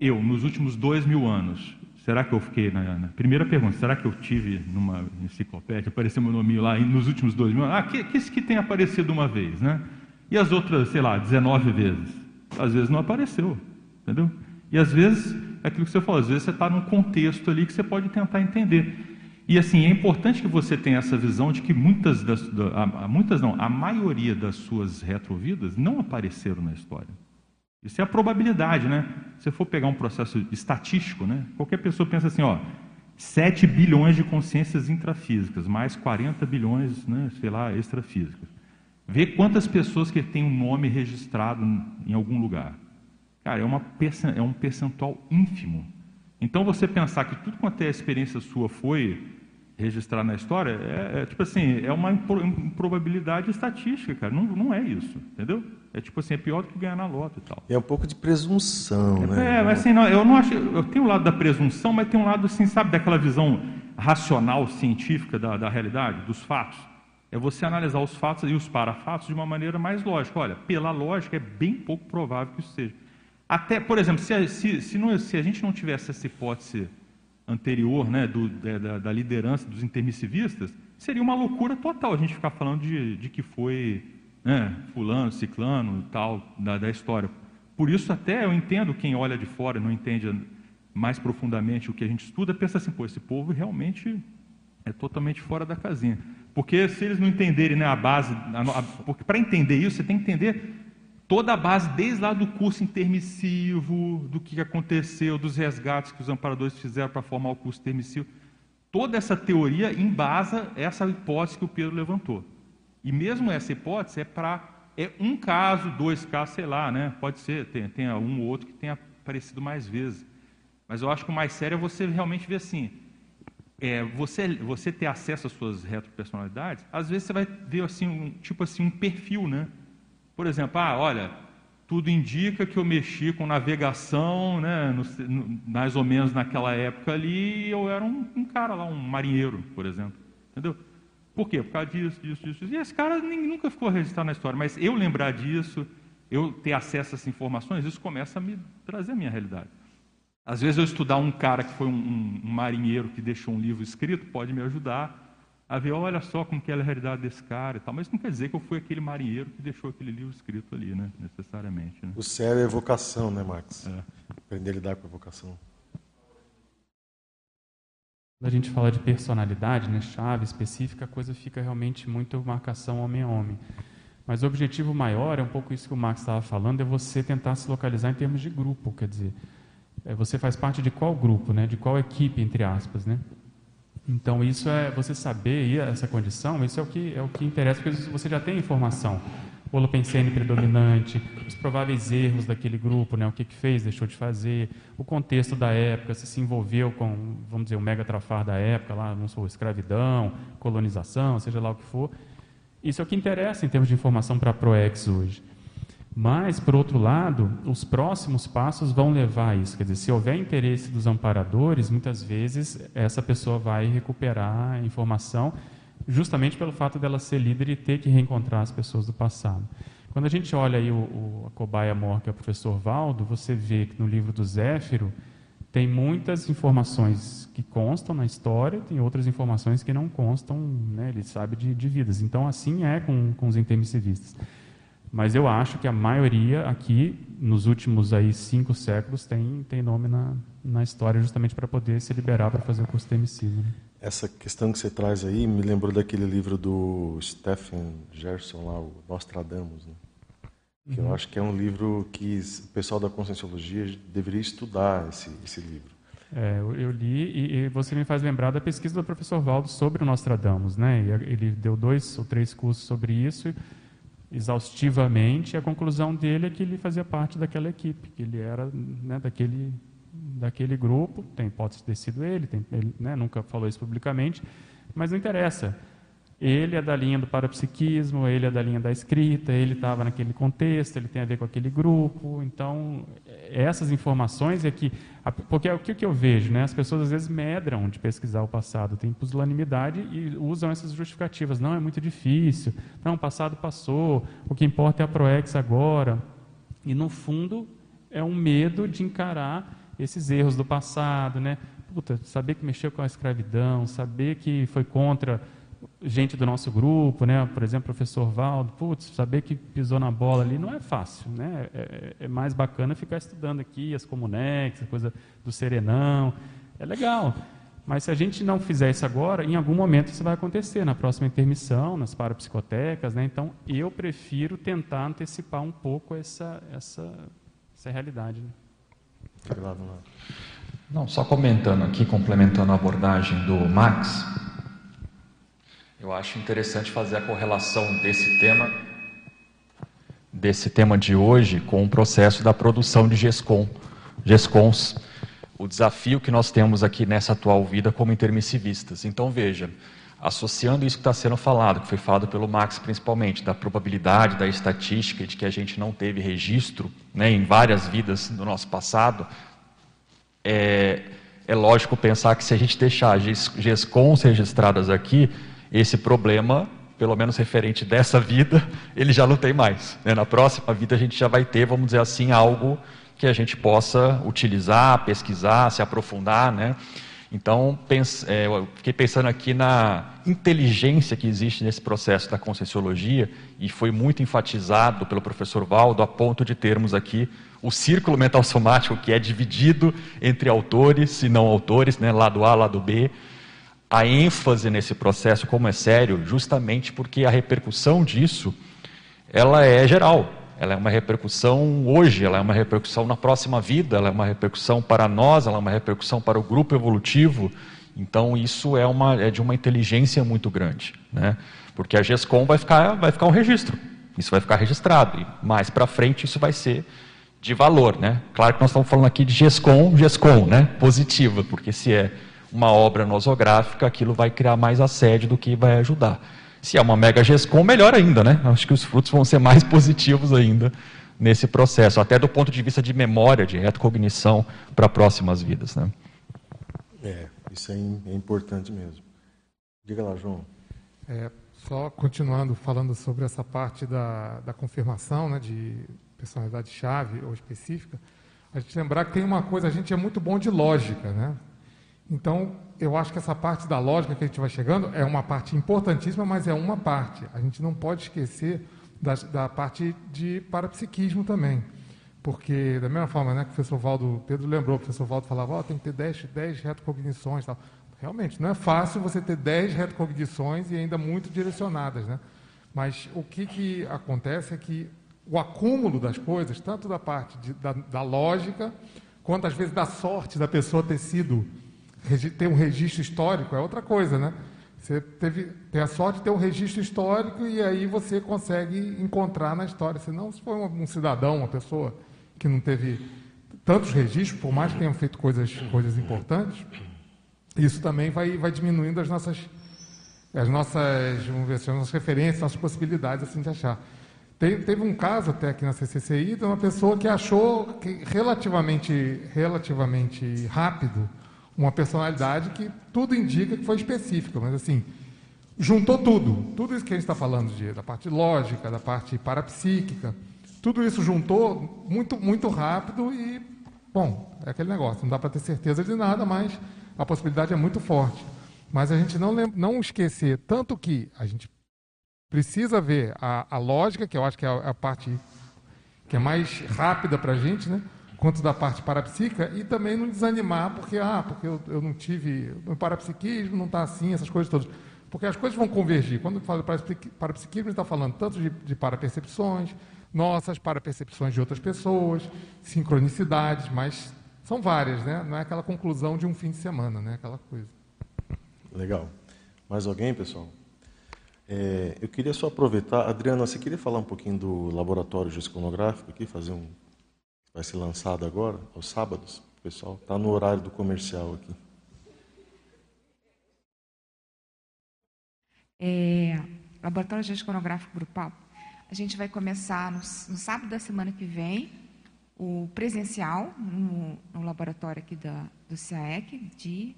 eu, nos últimos dois mil anos, será que eu fiquei na, na, primeira pergunta? Será que eu tive numa enciclopédia apareceu meu nome lá nos últimos dois mil? Ah, que, que que tem aparecido uma vez, né? E as outras, sei lá, 19 vezes? Às vezes não apareceu, entendeu? E às vezes é aquilo que você falou, às vezes você está num contexto ali que você pode tentar entender. E assim, é importante que você tenha essa visão de que muitas das, a, a, muitas não, a maioria das suas retrovidas não apareceram na história. Isso é a probabilidade, né? Se for pegar um processo estatístico, né? Qualquer pessoa pensa assim, ó, 7 bilhões de consciências intrafísicas, mais 40 bilhões, né, sei lá, extrafísicas. Vê quantas pessoas que têm um nome registrado em algum lugar. Cara, é, uma, é um percentual ínfimo. Então, você pensar que tudo quanto é experiência sua foi registrar na história, é, é tipo assim, é uma improbabilidade estatística, cara. Não, não é isso, entendeu? É tipo assim, é pior do que ganhar na loto e tal. É um pouco de presunção, é, né? É, mas assim, não, eu não acho. Eu tenho o um lado da presunção, mas tem um lado, assim, sabe, daquela visão racional, científica da, da realidade, dos fatos. É você analisar os fatos e os parafatos de uma maneira mais lógica. Olha, pela lógica, é bem pouco provável que isso seja. Até, por exemplo, se se, se, não, se a gente não tivesse essa hipótese anterior, né, do, da, da, liderança dos intermissivistas, seria uma loucura total a gente ficar falando de, de que foi né, fulano, ciclano, tal, da, da história. Por isso até eu entendo quem olha de fora não entende mais profundamente o que a gente estuda, pensa assim, pô, esse povo realmente é totalmente fora da casinha. Porque se eles não entenderem né, a base, porque para entender isso, você tem que entender toda a base, desde lá do curso intermissivo, do que aconteceu, dos resgates que os amparadores fizeram para formar o curso intermissivo. Toda essa teoria embasa essa hipótese que o Pedro levantou. E mesmo essa hipótese é para é um caso, dois casos, sei lá, né? Pode ser, tem, tem um ou outro que tenha aparecido mais vezes. Mas eu acho que o mais sério é você realmente ver assim, é, você, você ter acesso às suas retropersonalidades, às vezes você vai ver assim, um, tipo assim, um perfil, né? Por exemplo, ah, olha, tudo indica que eu mexi com navegação, né, no, no, mais ou menos naquela época ali, eu era um, um cara lá, um marinheiro, por exemplo. Entendeu? Por quê? Por causa disso, disso, disso. E esse cara nem, nunca ficou registrado na história, mas eu lembrar disso, eu ter acesso a essas informações, isso começa a me trazer a minha realidade. Às vezes eu estudar um cara que foi um, um, um marinheiro que deixou um livro escrito, pode me ajudar a ver, olha só como que é a realidade desse cara e tal. Mas não quer dizer que eu fui aquele marinheiro que deixou aquele livro escrito ali, né? necessariamente. Né? O céu é evocação, né, Max? É. Aprender a lidar com a evocação. Quando a gente fala de personalidade, né, chave específica, a coisa fica realmente muito marcação homem a homem. Mas o objetivo maior, é um pouco isso que o Max estava falando, é você tentar se localizar em termos de grupo, quer dizer, é, você faz parte de qual grupo, né, de qual equipe, entre aspas, né? Então isso é você saber essa condição, isso é o que é o que interessa porque você já tem informação. O holopensene predominante, os prováveis erros daquele grupo, né, o que, que fez, deixou de fazer, o contexto da época, se se envolveu com, vamos dizer, o mega trafar da época, lá, não sou escravidão, colonização, seja lá o que for. Isso é o que interessa em termos de informação para a ProEx hoje. Mas, por outro lado, os próximos passos vão levar a isso. Quer dizer, se houver interesse dos amparadores, muitas vezes essa pessoa vai recuperar a informação, justamente pelo fato dela ser líder e ter que reencontrar as pessoas do passado. Quando a gente olha aí o, o a cobaia mor, que é o professor Valdo, você vê que no livro do Zéfiro tem muitas informações que constam na história, tem outras informações que não constam, né, ele sabe de, de vidas. Então, assim é com, com os intermissivistas. Mas eu acho que a maioria aqui, nos últimos aí cinco séculos, tem, tem nome na, na história justamente para poder se liberar para fazer o curso temicida. Né? Essa questão que você traz aí me lembrou daquele livro do Stephen Gerson lá, o Nostradamus, né? que uhum. eu acho que é um livro que o pessoal da Conscienciologia deveria estudar esse, esse livro. É, eu, eu, li e, e, você me faz lembrar da pesquisa do professor Valdo sobre o Nostradamus, né? Ele deu dois ou três cursos sobre isso exaustivamente, e a conclusão dele é que ele fazia parte daquela equipe, que ele era né, daquele, daquele grupo, tem hipótese de ter sido ele, tem, ele né, nunca falou isso publicamente, mas não interessa. Ele é da linha do parapsiquismo, ele é da linha da escrita, ele estava naquele contexto, ele tem a ver com aquele grupo. Então, essas informações é que. Porque é o que eu vejo, né? As pessoas às vezes medram de pesquisar o passado, têm pusilanimidade e usam essas justificativas. Não, é muito difícil. Não, o passado passou, o que importa é a ProEx agora. E, no fundo, é um medo de encarar esses erros do passado, né? Puta, saber que mexeu com a escravidão, saber que foi contra gente do nosso grupo, né? por exemplo, o professor Valdo, putz, saber que pisou na bola ali não é fácil. Né? É, é mais bacana ficar estudando aqui as comunex, a coisa do serenão. É legal. Mas se a gente não fizer isso agora, em algum momento isso vai acontecer, na próxima intermissão, nas parapsicotecas. Né? Então, eu prefiro tentar antecipar um pouco essa, essa, essa realidade. Né? Não, só comentando aqui, complementando a abordagem do Max, eu acho interessante fazer a correlação desse tema desse tema de hoje com o processo da produção de GESCOM, GESCONs, o desafio que nós temos aqui nessa atual vida como intermissivistas. Então veja, associando isso que está sendo falado, que foi falado pelo Max principalmente, da probabilidade, da estatística, de que a gente não teve registro né, em várias vidas do nosso passado, é, é lógico pensar que se a gente deixar GESCONs registradas aqui, esse problema, pelo menos referente dessa vida, ele já não tem mais. Né? Na próxima vida a gente já vai ter, vamos dizer assim, algo que a gente possa utilizar, pesquisar, se aprofundar, né? Então, pense, é, eu fiquei pensando aqui na inteligência que existe nesse processo da conscienciologia e foi muito enfatizado pelo professor Valdo a ponto de termos aqui o círculo mental somático que é dividido entre autores e não autores, né, lado A, lado B, a ênfase nesse processo como é sério, justamente porque a repercussão disso, ela é geral. Ela é uma repercussão hoje, ela é uma repercussão na próxima vida, ela é uma repercussão para nós, ela é uma repercussão para o grupo evolutivo. Então isso é, uma, é de uma inteligência muito grande, né? Porque a GESCOM vai ficar, vai ficar um registro. Isso vai ficar registrado e mais para frente isso vai ser de valor, né? Claro que nós estamos falando aqui de GESCOM, GESCOM, né? Positiva, porque se é uma obra nosográfica, aquilo vai criar mais assédio do que vai ajudar. Se é uma mega GESCOM, melhor ainda, né? Acho que os frutos vão ser mais positivos ainda nesse processo, até do ponto de vista de memória, de retrocognição para próximas vidas, né? É, isso é, é importante mesmo. Diga lá, João. É, só continuando falando sobre essa parte da, da confirmação, né, de personalidade-chave ou específica, a gente lembrar que tem uma coisa, a gente é muito bom de lógica, né? Então, eu acho que essa parte da lógica que a gente vai chegando é uma parte importantíssima, mas é uma parte. A gente não pode esquecer da, da parte de parapsiquismo também. Porque, da mesma forma né, que o professor Valdo, Pedro lembrou, o professor Valdo falava, oh, tem que ter 10, 10 retrocognições tal. Realmente, não é fácil você ter 10 retrocognições e ainda muito direcionadas. Né? Mas o que, que acontece é que o acúmulo das coisas, tanto da parte de, da, da, lógica, quanto às vezes da sorte da pessoa ter sido, ter um registro histórico, é outra coisa, né? Você teve, tem a sorte de ter um registro histórico e aí você consegue encontrar na história. Senão, se for um, cidadão, uma pessoa que não teve tantos registros, por mais que tenham feito coisas, coisas importantes, isso também vai, vai diminuindo as nossas, as nossas, vamos ver, as nossas referências, nossas possibilidades assim, de achar. Tem, teve um caso até aqui na CCCI de uma pessoa que achou que relativamente, relativamente rápido uma personalidade que tudo indica que foi específica, mas assim, juntou tudo, tudo isso que a gente está falando de, da parte lógica, da parte parapsíquica, tudo isso juntou muito, muito rápido e, bom, é aquele negócio, não dá para ter certeza de nada, mas a possibilidade é muito forte. Mas a gente não, não esquecer, tanto que a gente precisa ver a, a lógica, que eu acho que é a, a parte que é mais rápida para a gente, né? Quanto da parte parapsíquica, e também não desanimar, porque, ah, porque eu, eu não tive, o parapsiquismo não está assim, essas coisas todas. Porque as coisas vão convergir. Quando eu falo parapsiquismo, a gente está falando tanto de, de parapercepções, nossas parapercepções de outras pessoas, sincronicidades, mas são várias, né? Não é aquela conclusão de um fim de semana, né? Aquela coisa. Legal. Mais alguém, pessoal? É, eu queria só aproveitar, Adriana, você queria falar um pouquinho do laboratório geosconográfico aqui, fazer um vai ser lançado agora, aos sábados, pessoal. Está no horário do comercial aqui. É, Laboratório Geosconográfico Grupal. A gente vai começar no, no, sábado da semana que vem, o presencial, no, no laboratório aqui da, do CAEC, de.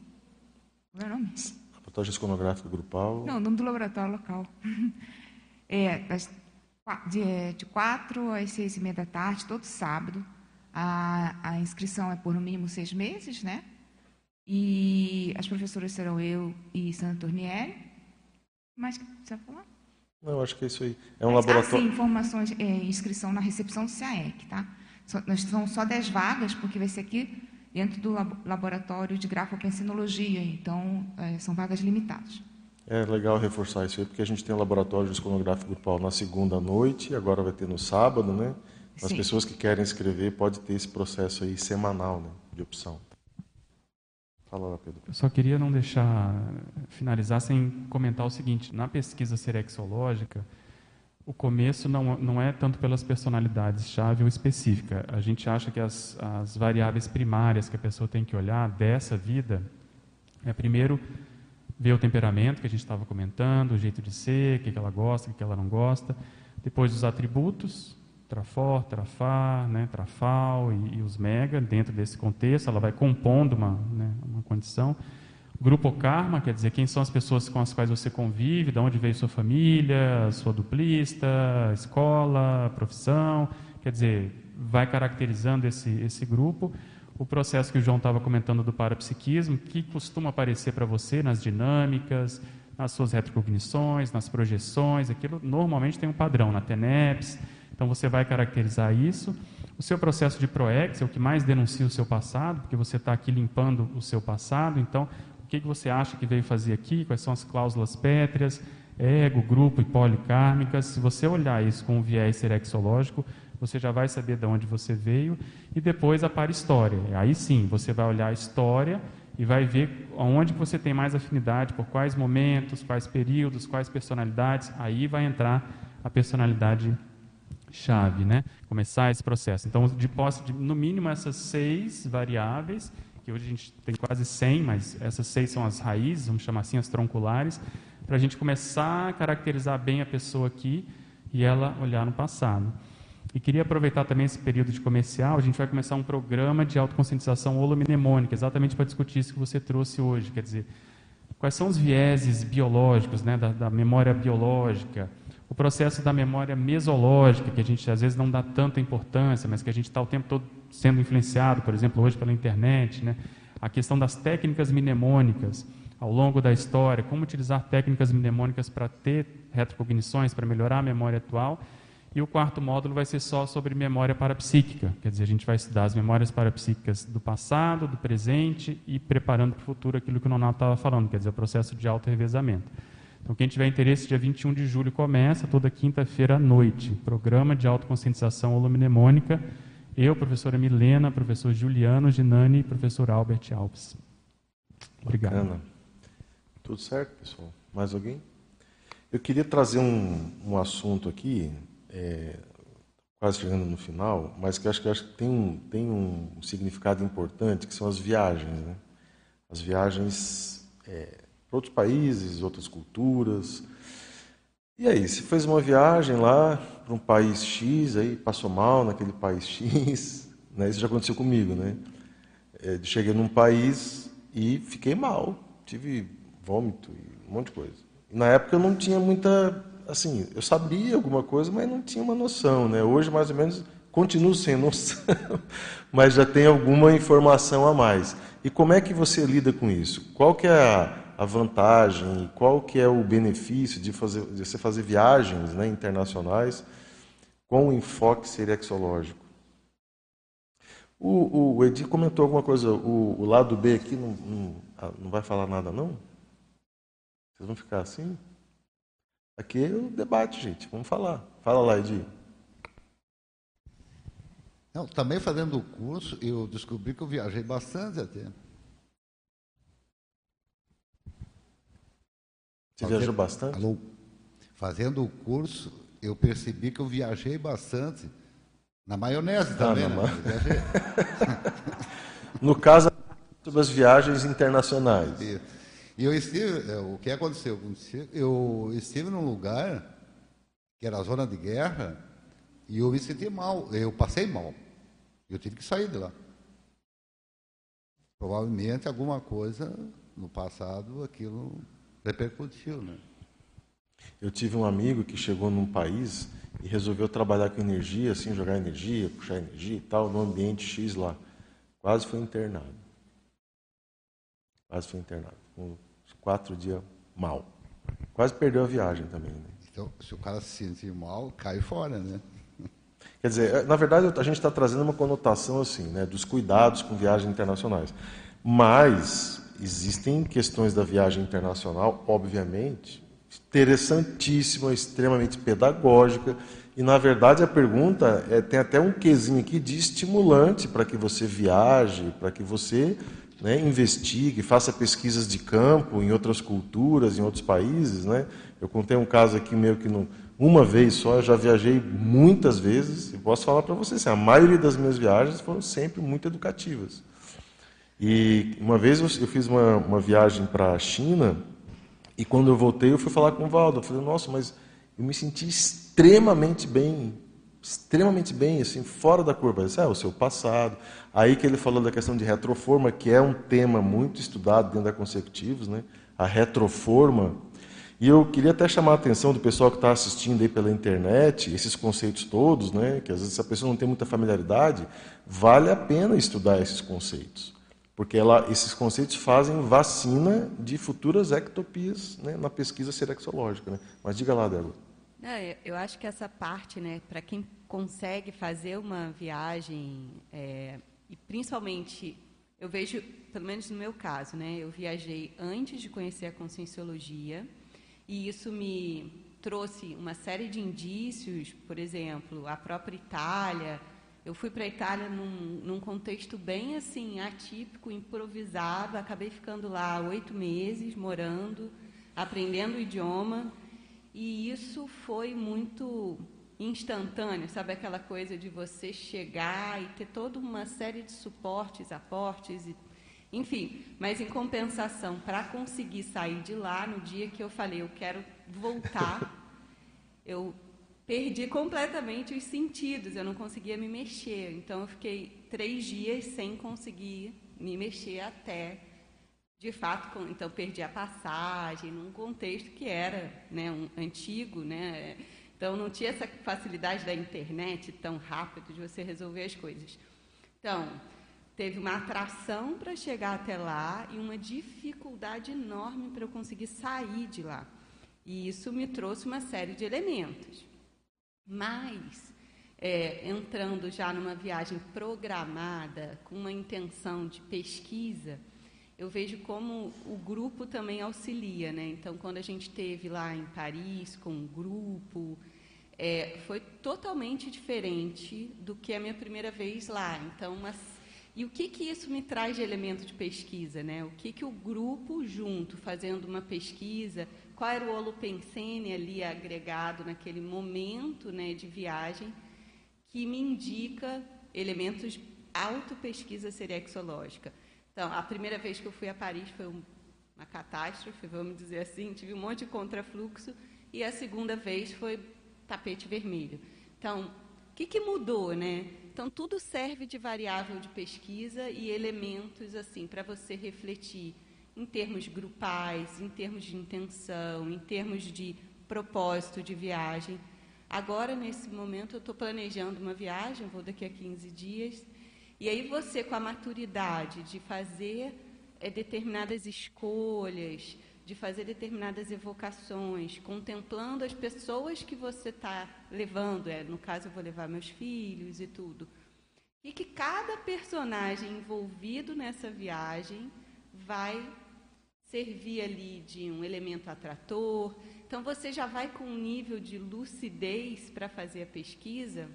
Qual é o nome? Laboratório Geosconográfico Grupal. Não, o nome do laboratório local. É, de, de quatro às seis e meia da tarde, todo sábado. A, a inscrição é por no mínimo seis meses, né? E as professoras serão eu e Sandra Tornieri. Que precisa falar? Não, acho que é isso aí. É um Mas, laboratório. Ah, sim, informações, é, inscrição na recepção do CAEC, tá? Nós são só 10 vagas, porque vai ser aqui dentro do laboratório de grafopensinologia, então é, são vagas limitadas. É legal reforçar isso aí, porque a gente tem o laboratório de esconográfico grupal na segunda noite, agora vai ter no sábado, né? As Sim. pessoas que querem escrever pode ter esse processo aí semanal né, de opção. Fala lá, Pedro. Eu só queria não deixar finalizar sem comentar o seguinte: na pesquisa serexológica, o começo não, não é tanto pelas personalidades-chave ou específica. A gente acha que as, as variáveis primárias que a pessoa tem que olhar dessa vida é, primeiro, ver o temperamento que a gente estava comentando, o jeito de ser, o que, que ela gosta, o que, que ela não gosta. Depois, os atributos, Trafor, Trafar, né, Trafal e, e, os Mega, dentro desse contexto, ela vai compondo uma, né, uma condição. Grupo Karma, quer dizer, quem são as pessoas com as quais você convive, de onde veio sua família, sua duplista, escola, profissão, quer dizer, vai caracterizando esse, esse grupo. O processo que o João estava comentando do parapsiquismo, que costuma aparecer para você nas dinâmicas, nas suas retrocognições, nas projeções, aquilo normalmente tem um padrão na TENEPS, então você vai caracterizar isso. O seu processo de ProEx é o que mais denuncia o seu passado, porque você está aqui limpando o seu passado. Então, o que, que você acha que veio fazer aqui? Quais são as cláusulas pétreas, ego, grupo e policármicas? Se você olhar isso com um viés serexológico, você já vai saber de onde você veio. E depois a para-história. Aí sim, você vai olhar a história e vai ver onde você tem mais afinidade, por quais momentos, quais períodos, quais personalidades. Aí vai entrar a personalidade chave, né? Começar esse processo. Então, de posse de, no mínimo, essas seis variáveis, que hoje a gente tem quase 100, mas essas seis são as raízes, vamos chamar assim, as tronculares, para a gente começar a caracterizar bem a pessoa aqui e ela olhar no passado. E queria aproveitar também esse período de comercial, a gente vai começar um programa de autoconscientização holomnemônica, exatamente para discutir isso que você trouxe hoje, quer dizer, quais são os vieses biológicos, né, da, da memória biológica, o processo da memória mesológica, que a gente às vezes não dá tanta importância, mas que a gente está o tempo todo sendo influenciado, por exemplo, hoje pela internet, né? a questão das técnicas mnemônicas ao longo da história, como utilizar técnicas mnemônicas para ter retrocognições, para melhorar a memória atual, E o quarto módulo vai ser só sobre memória parapsíquica, quer dizer, a gente vai estudar as memórias parapsíquicas do passado, do presente e preparando para o futuro aquilo que o Nonato estava falando, quer dizer, o processo de auto-revezamento. Então, quem tiver interesse, dia 21 de julho começa, toda quinta-feira à noite, programa de autoconscientização holomnemônica. Eu, professora Milena, professor Juliano Ginani e professor Albert Alves. Obrigado. Bacana. Tudo certo, pessoal? Mais alguém? Eu queria trazer um, um assunto aqui, é, quase chegando no final, mas que acho que, acho que tem, um, tem um significado importante, que são as viagens. Né? As viagens é, para outros países, outras culturas. E aí, você fez uma viagem lá para um país X, aí passou mal naquele país X, né? isso já aconteceu comigo, né? É, cheguei num país e fiquei mal, tive vômito e um monte de coisa. Na época eu não tinha muita, assim, eu sabia alguma coisa, mas não tinha uma noção, né? Hoje mais ou menos continuo sem noção, mas já tem alguma informação a mais. E como é que você lida com isso? Qual que é a a vantagem e qual que é o benefício de, fazer, de você fazer viagens né, internacionais com enfoque serexológico. O, o Edi comentou alguma coisa, o, o lado B aqui não, não, ah, não, vai falar nada não? Vocês vão ficar assim? Aqui é o debate, gente, vamos falar. Fala lá, Edi. Não, também fazendo o curso, eu descobri que eu viajei bastante até. Você viajou bastante? Alô, fazendo o curso, eu percebi que eu viajei bastante. Na maionese também, ah, né? no caso, sobre as viagens internacionais. E, eu estive, é, o que aconteceu? Eu estive num lugar que era a zona de guerra e eu me senti mal, eu passei mal. Eu tive que sair de lá. Provavelmente alguma coisa no passado, aquilo repercutiu, né? Eu tive um amigo que chegou num país e resolveu trabalhar com energia, assim, jogar energia, puxar energia e tal, no ambiente X lá. Quase foi internado. Quase foi internado. Com quatro dias mal. Quase perdeu a viagem também. Né? Então, se o cara se sentir mal, cai fora, né? Quer dizer, na verdade, a gente está trazendo uma conotação assim, né, dos cuidados com viagens internacionais. Mas existem questões da viagem internacional, obviamente, interessantíssima, extremamente pedagógica. E, na verdade, a pergunta é, tem até um quesinho aqui de estimulante para que você viaje, para que você né, investigue, faça pesquisas de campo em outras culturas, em outros países. Né? Eu contei um caso aqui meio que não, uma vez só, eu já viajei muitas vezes, e posso falar para vocês, assim, a maioria das minhas viagens foram sempre muito educativas. E uma vez eu, fiz uma, uma viagem para a China e quando eu voltei eu fui falar com o Valdo. Eu falei, nossa, mas eu me senti extremamente bem, extremamente bem, assim, fora da curva. Disse, é o seu passado. Aí que ele falou da questão de retroforma, que é um tema muito estudado dentro da Consecutivos, né? a retroforma. E eu queria até chamar a atenção do pessoal que está assistindo aí pela internet, esses conceitos todos, né? que às vezes a pessoa não tem muita familiaridade, vale a pena estudar esses conceitos porque ela, esses conceitos fazem vacina de futuras ectopias né, na pesquisa serexológica. Né? Mas diga lá, Débora. Não, eu acho que essa parte, né, para quem consegue fazer uma viagem, é, e principalmente, eu vejo, pelo menos no meu caso, né, eu viajei antes de conhecer a conscienciologia, e isso me trouxe uma série de indícios, por exemplo, a própria Itália, eu fui para a Itália num, num, contexto bem assim atípico, improvisado. Acabei ficando lá oito meses, morando, aprendendo o idioma. E isso foi muito instantâneo, sabe aquela coisa de você chegar e ter toda uma série de suportes, aportes, e, enfim. Mas em compensação, para conseguir sair de lá, no dia que eu falei eu quero voltar, eu perdi completamente os sentidos, eu não conseguia me mexer. Então, eu fiquei três dias sem conseguir me mexer até, de fato, então perdi a passagem num contexto que era né, um, antigo, né? Então, não tinha essa facilidade da internet tão rápido de você resolver as coisas. Então, teve uma atração para chegar até lá e uma dificuldade enorme para eu conseguir sair de lá. E isso me trouxe uma série de elementos. Mas, é, entrando já numa viagem programada, com uma intenção de pesquisa, eu vejo como o grupo também auxilia. Né? Então, quando a gente teve lá em Paris com um grupo, é, foi totalmente diferente do que a minha primeira vez lá. Então, uma e o que, que isso me traz de elemento de pesquisa? Né? O que, que o grupo junto, fazendo uma pesquisa, qual era o holopensene ali agregado naquele momento né, de viagem, que me indica elementos de auto-pesquisa serexológica. Então, a primeira vez que eu fui a Paris foi uma catástrofe, vamos dizer assim, tive um monte de contrafluxo, e a segunda vez foi tapete vermelho. Então, o que, que mudou, né? Então, tudo serve de variável de pesquisa e elementos assim para você refletir em termos grupais, em termos de intenção, em termos de propósito de viagem. Agora, nesse momento, eu estou planejando uma viagem, vou daqui a 15 dias, e aí você, com a maturidade de fazer é, determinadas escolhas, de fazer determinadas evocações, contemplando as pessoas que você está levando, é, no caso eu vou levar meus filhos e tudo, e que cada personagem envolvido nessa viagem vai servir ali de um elemento atrator. Então você já vai com um nível de lucidez para fazer a pesquisa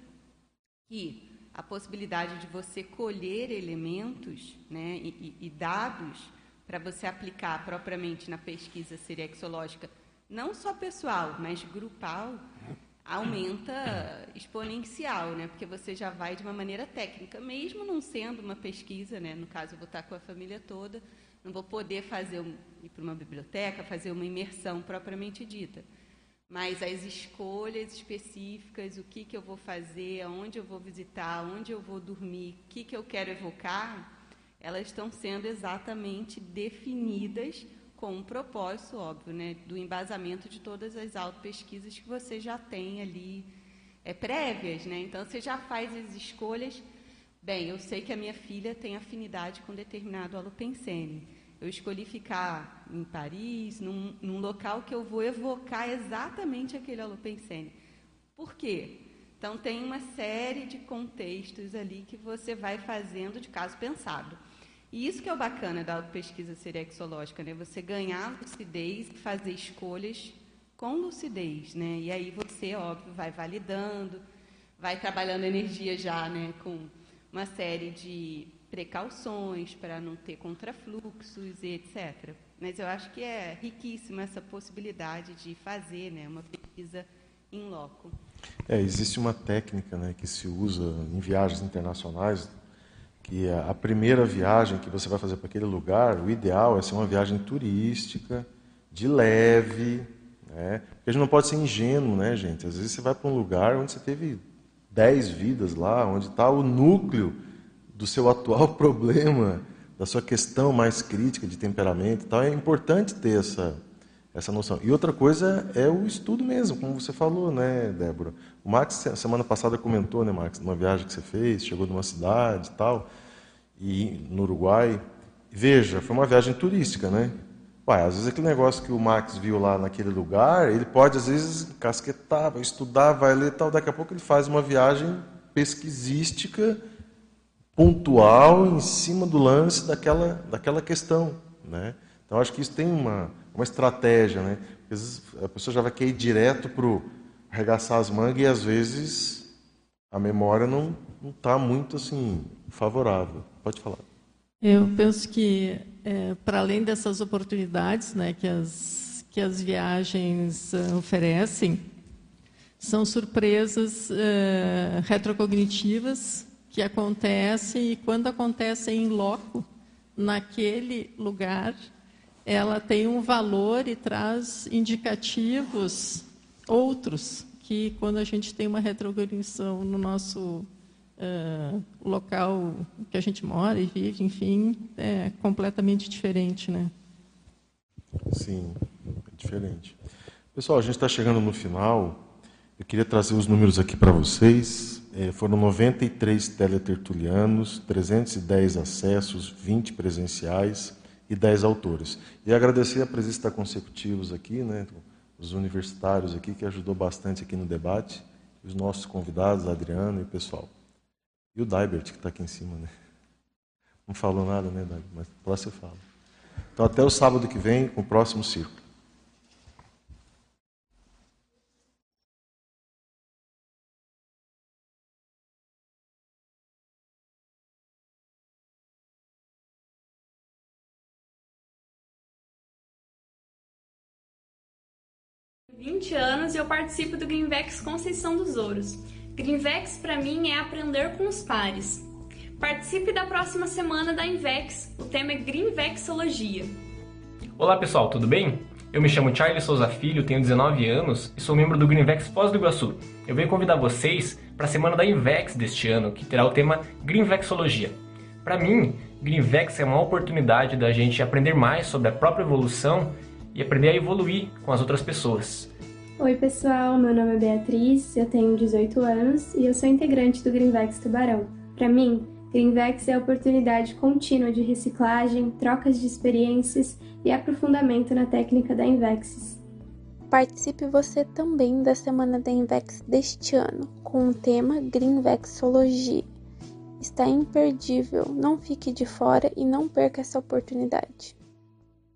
que a possibilidade de você colher elementos né, e, e dados para você aplicar propriamente na pesquisa serexológica, não só pessoal, mas grupal, aumenta exponencial, né? Porque você já vai de uma maneira técnica, mesmo não sendo uma pesquisa, né? No caso, eu vou estar com a família toda, não vou poder fazer um, ir para uma biblioteca, fazer uma imersão propriamente dita. Mas as escolhas específicas, o que, que eu vou fazer, aonde eu vou visitar, onde eu vou dormir, o que, que eu quero evocar, elas estão sendo exatamente definidas com um propósito, óbvio, né, do embasamento de todas as autopesquisas que você já tem ali é, prévias. Né? Então, você já faz as escolhas. Bem, eu sei que a minha filha tem afinidade com determinado alopensene. Eu escolhi ficar em Paris, num, num local que eu vou evocar exatamente aquele alopensene. Por quê? Então, tem uma série de contextos ali que você vai fazendo de caso pensado. E isso que é o bacana da pesquisa serexológica, né? Você ganhar lucidez e fazer escolhas com lucidez, né? E aí você, óbvio, vai validando, vai trabalhando energia já, né? Com uma série de precauções para não ter contrafluxos e etc. Mas eu acho que é riquíssima essa possibilidade de fazer, né? Uma pesquisa em loco. É, existe uma técnica, né, que se usa em viagens internacionais que a primeira viagem que você vai fazer para aquele lugar, o ideal é ser uma viagem turística, de leve, né? Porque a gente não pode ser ingênuo, né, gente? Às vezes você vai para um lugar onde você teve dez vidas lá, onde está o núcleo do seu atual problema, da sua questão mais crítica de temperamento e tal. É importante ter essa, essa noção. E outra coisa é o estudo mesmo, como você falou, né, Débora? O Max, semana passada, comentou, né, Max, numa viagem que você fez, chegou numa cidade e tal e no Uruguai. Veja, foi uma viagem turística, né? Ué, às vezes aquele negócio que o Max viu lá naquele lugar, ele pode às vezes casquetar, vai estudar, vai ler tal, daqui a pouco ele faz uma viagem pesquisística pontual em cima do lance daquela, daquela questão, né? Então acho que isso tem uma, uma estratégia, né? Às vezes a pessoa já vai querer ir direto para arregaçar as mangas e às vezes a memória não está muito assim favorável. Pode falar. Eu penso que, é, para além dessas oportunidades né, que, as, que as viagens uh, oferecem, são surpresas uh, retrocognitivas que acontecem e, quando acontecem em loco, naquele lugar, ela tem um valor e traz indicativos outros que, quando a gente tem uma retrocognição no nosso uh, local que a gente mora e vive, enfim, é completamente diferente, né? Sim, é diferente. Pessoal, a gente está chegando no final. Eu queria trazer os números aqui para vocês. É, foram 93 teletertulianos, 310 acessos, 20 presenciais e 10 autores. E agradecer a presença da Consecutivos aqui, né, os universitários aqui, que ajudou bastante aqui no debate, os nossos convidados, Adriano e o pessoal. E o Daibert, que está aqui em cima. Né? Não falou nada, né, Daibert? Mas lá você fala. Então, até o sábado que vem, com o próximo circo. 20 anos e eu participo do Greenvex Conceição dos Ouros. Greenvex para mim é aprender com os pares. Participe da próxima semana da Invex. O tema é Greenvexologia. Olá pessoal, tudo bem? Eu me chamo Charles Souza Filho, tenho 19 anos e sou membro do Greenvex Pós do Iguaçu. Eu venho convidar vocês para a semana da Invex deste ano, que terá o tema Greenvexologia. Para mim, Greenvex é uma oportunidade da gente aprender mais sobre a própria evolução e aprender a evoluir com as outras pessoas. Oi pessoal, meu nome é Beatriz, eu tenho 18 anos e eu sou integrante do Greenvex Tubarão. Para mim, Greenvex é a oportunidade contínua de reciclagem, trocas de experiências e aprofundamento na técnica da Invexis. Participe você também da Semana da Invex deste ano, com o tema Greenvexologia. Está imperdível, não fique de fora e não perca essa oportunidade.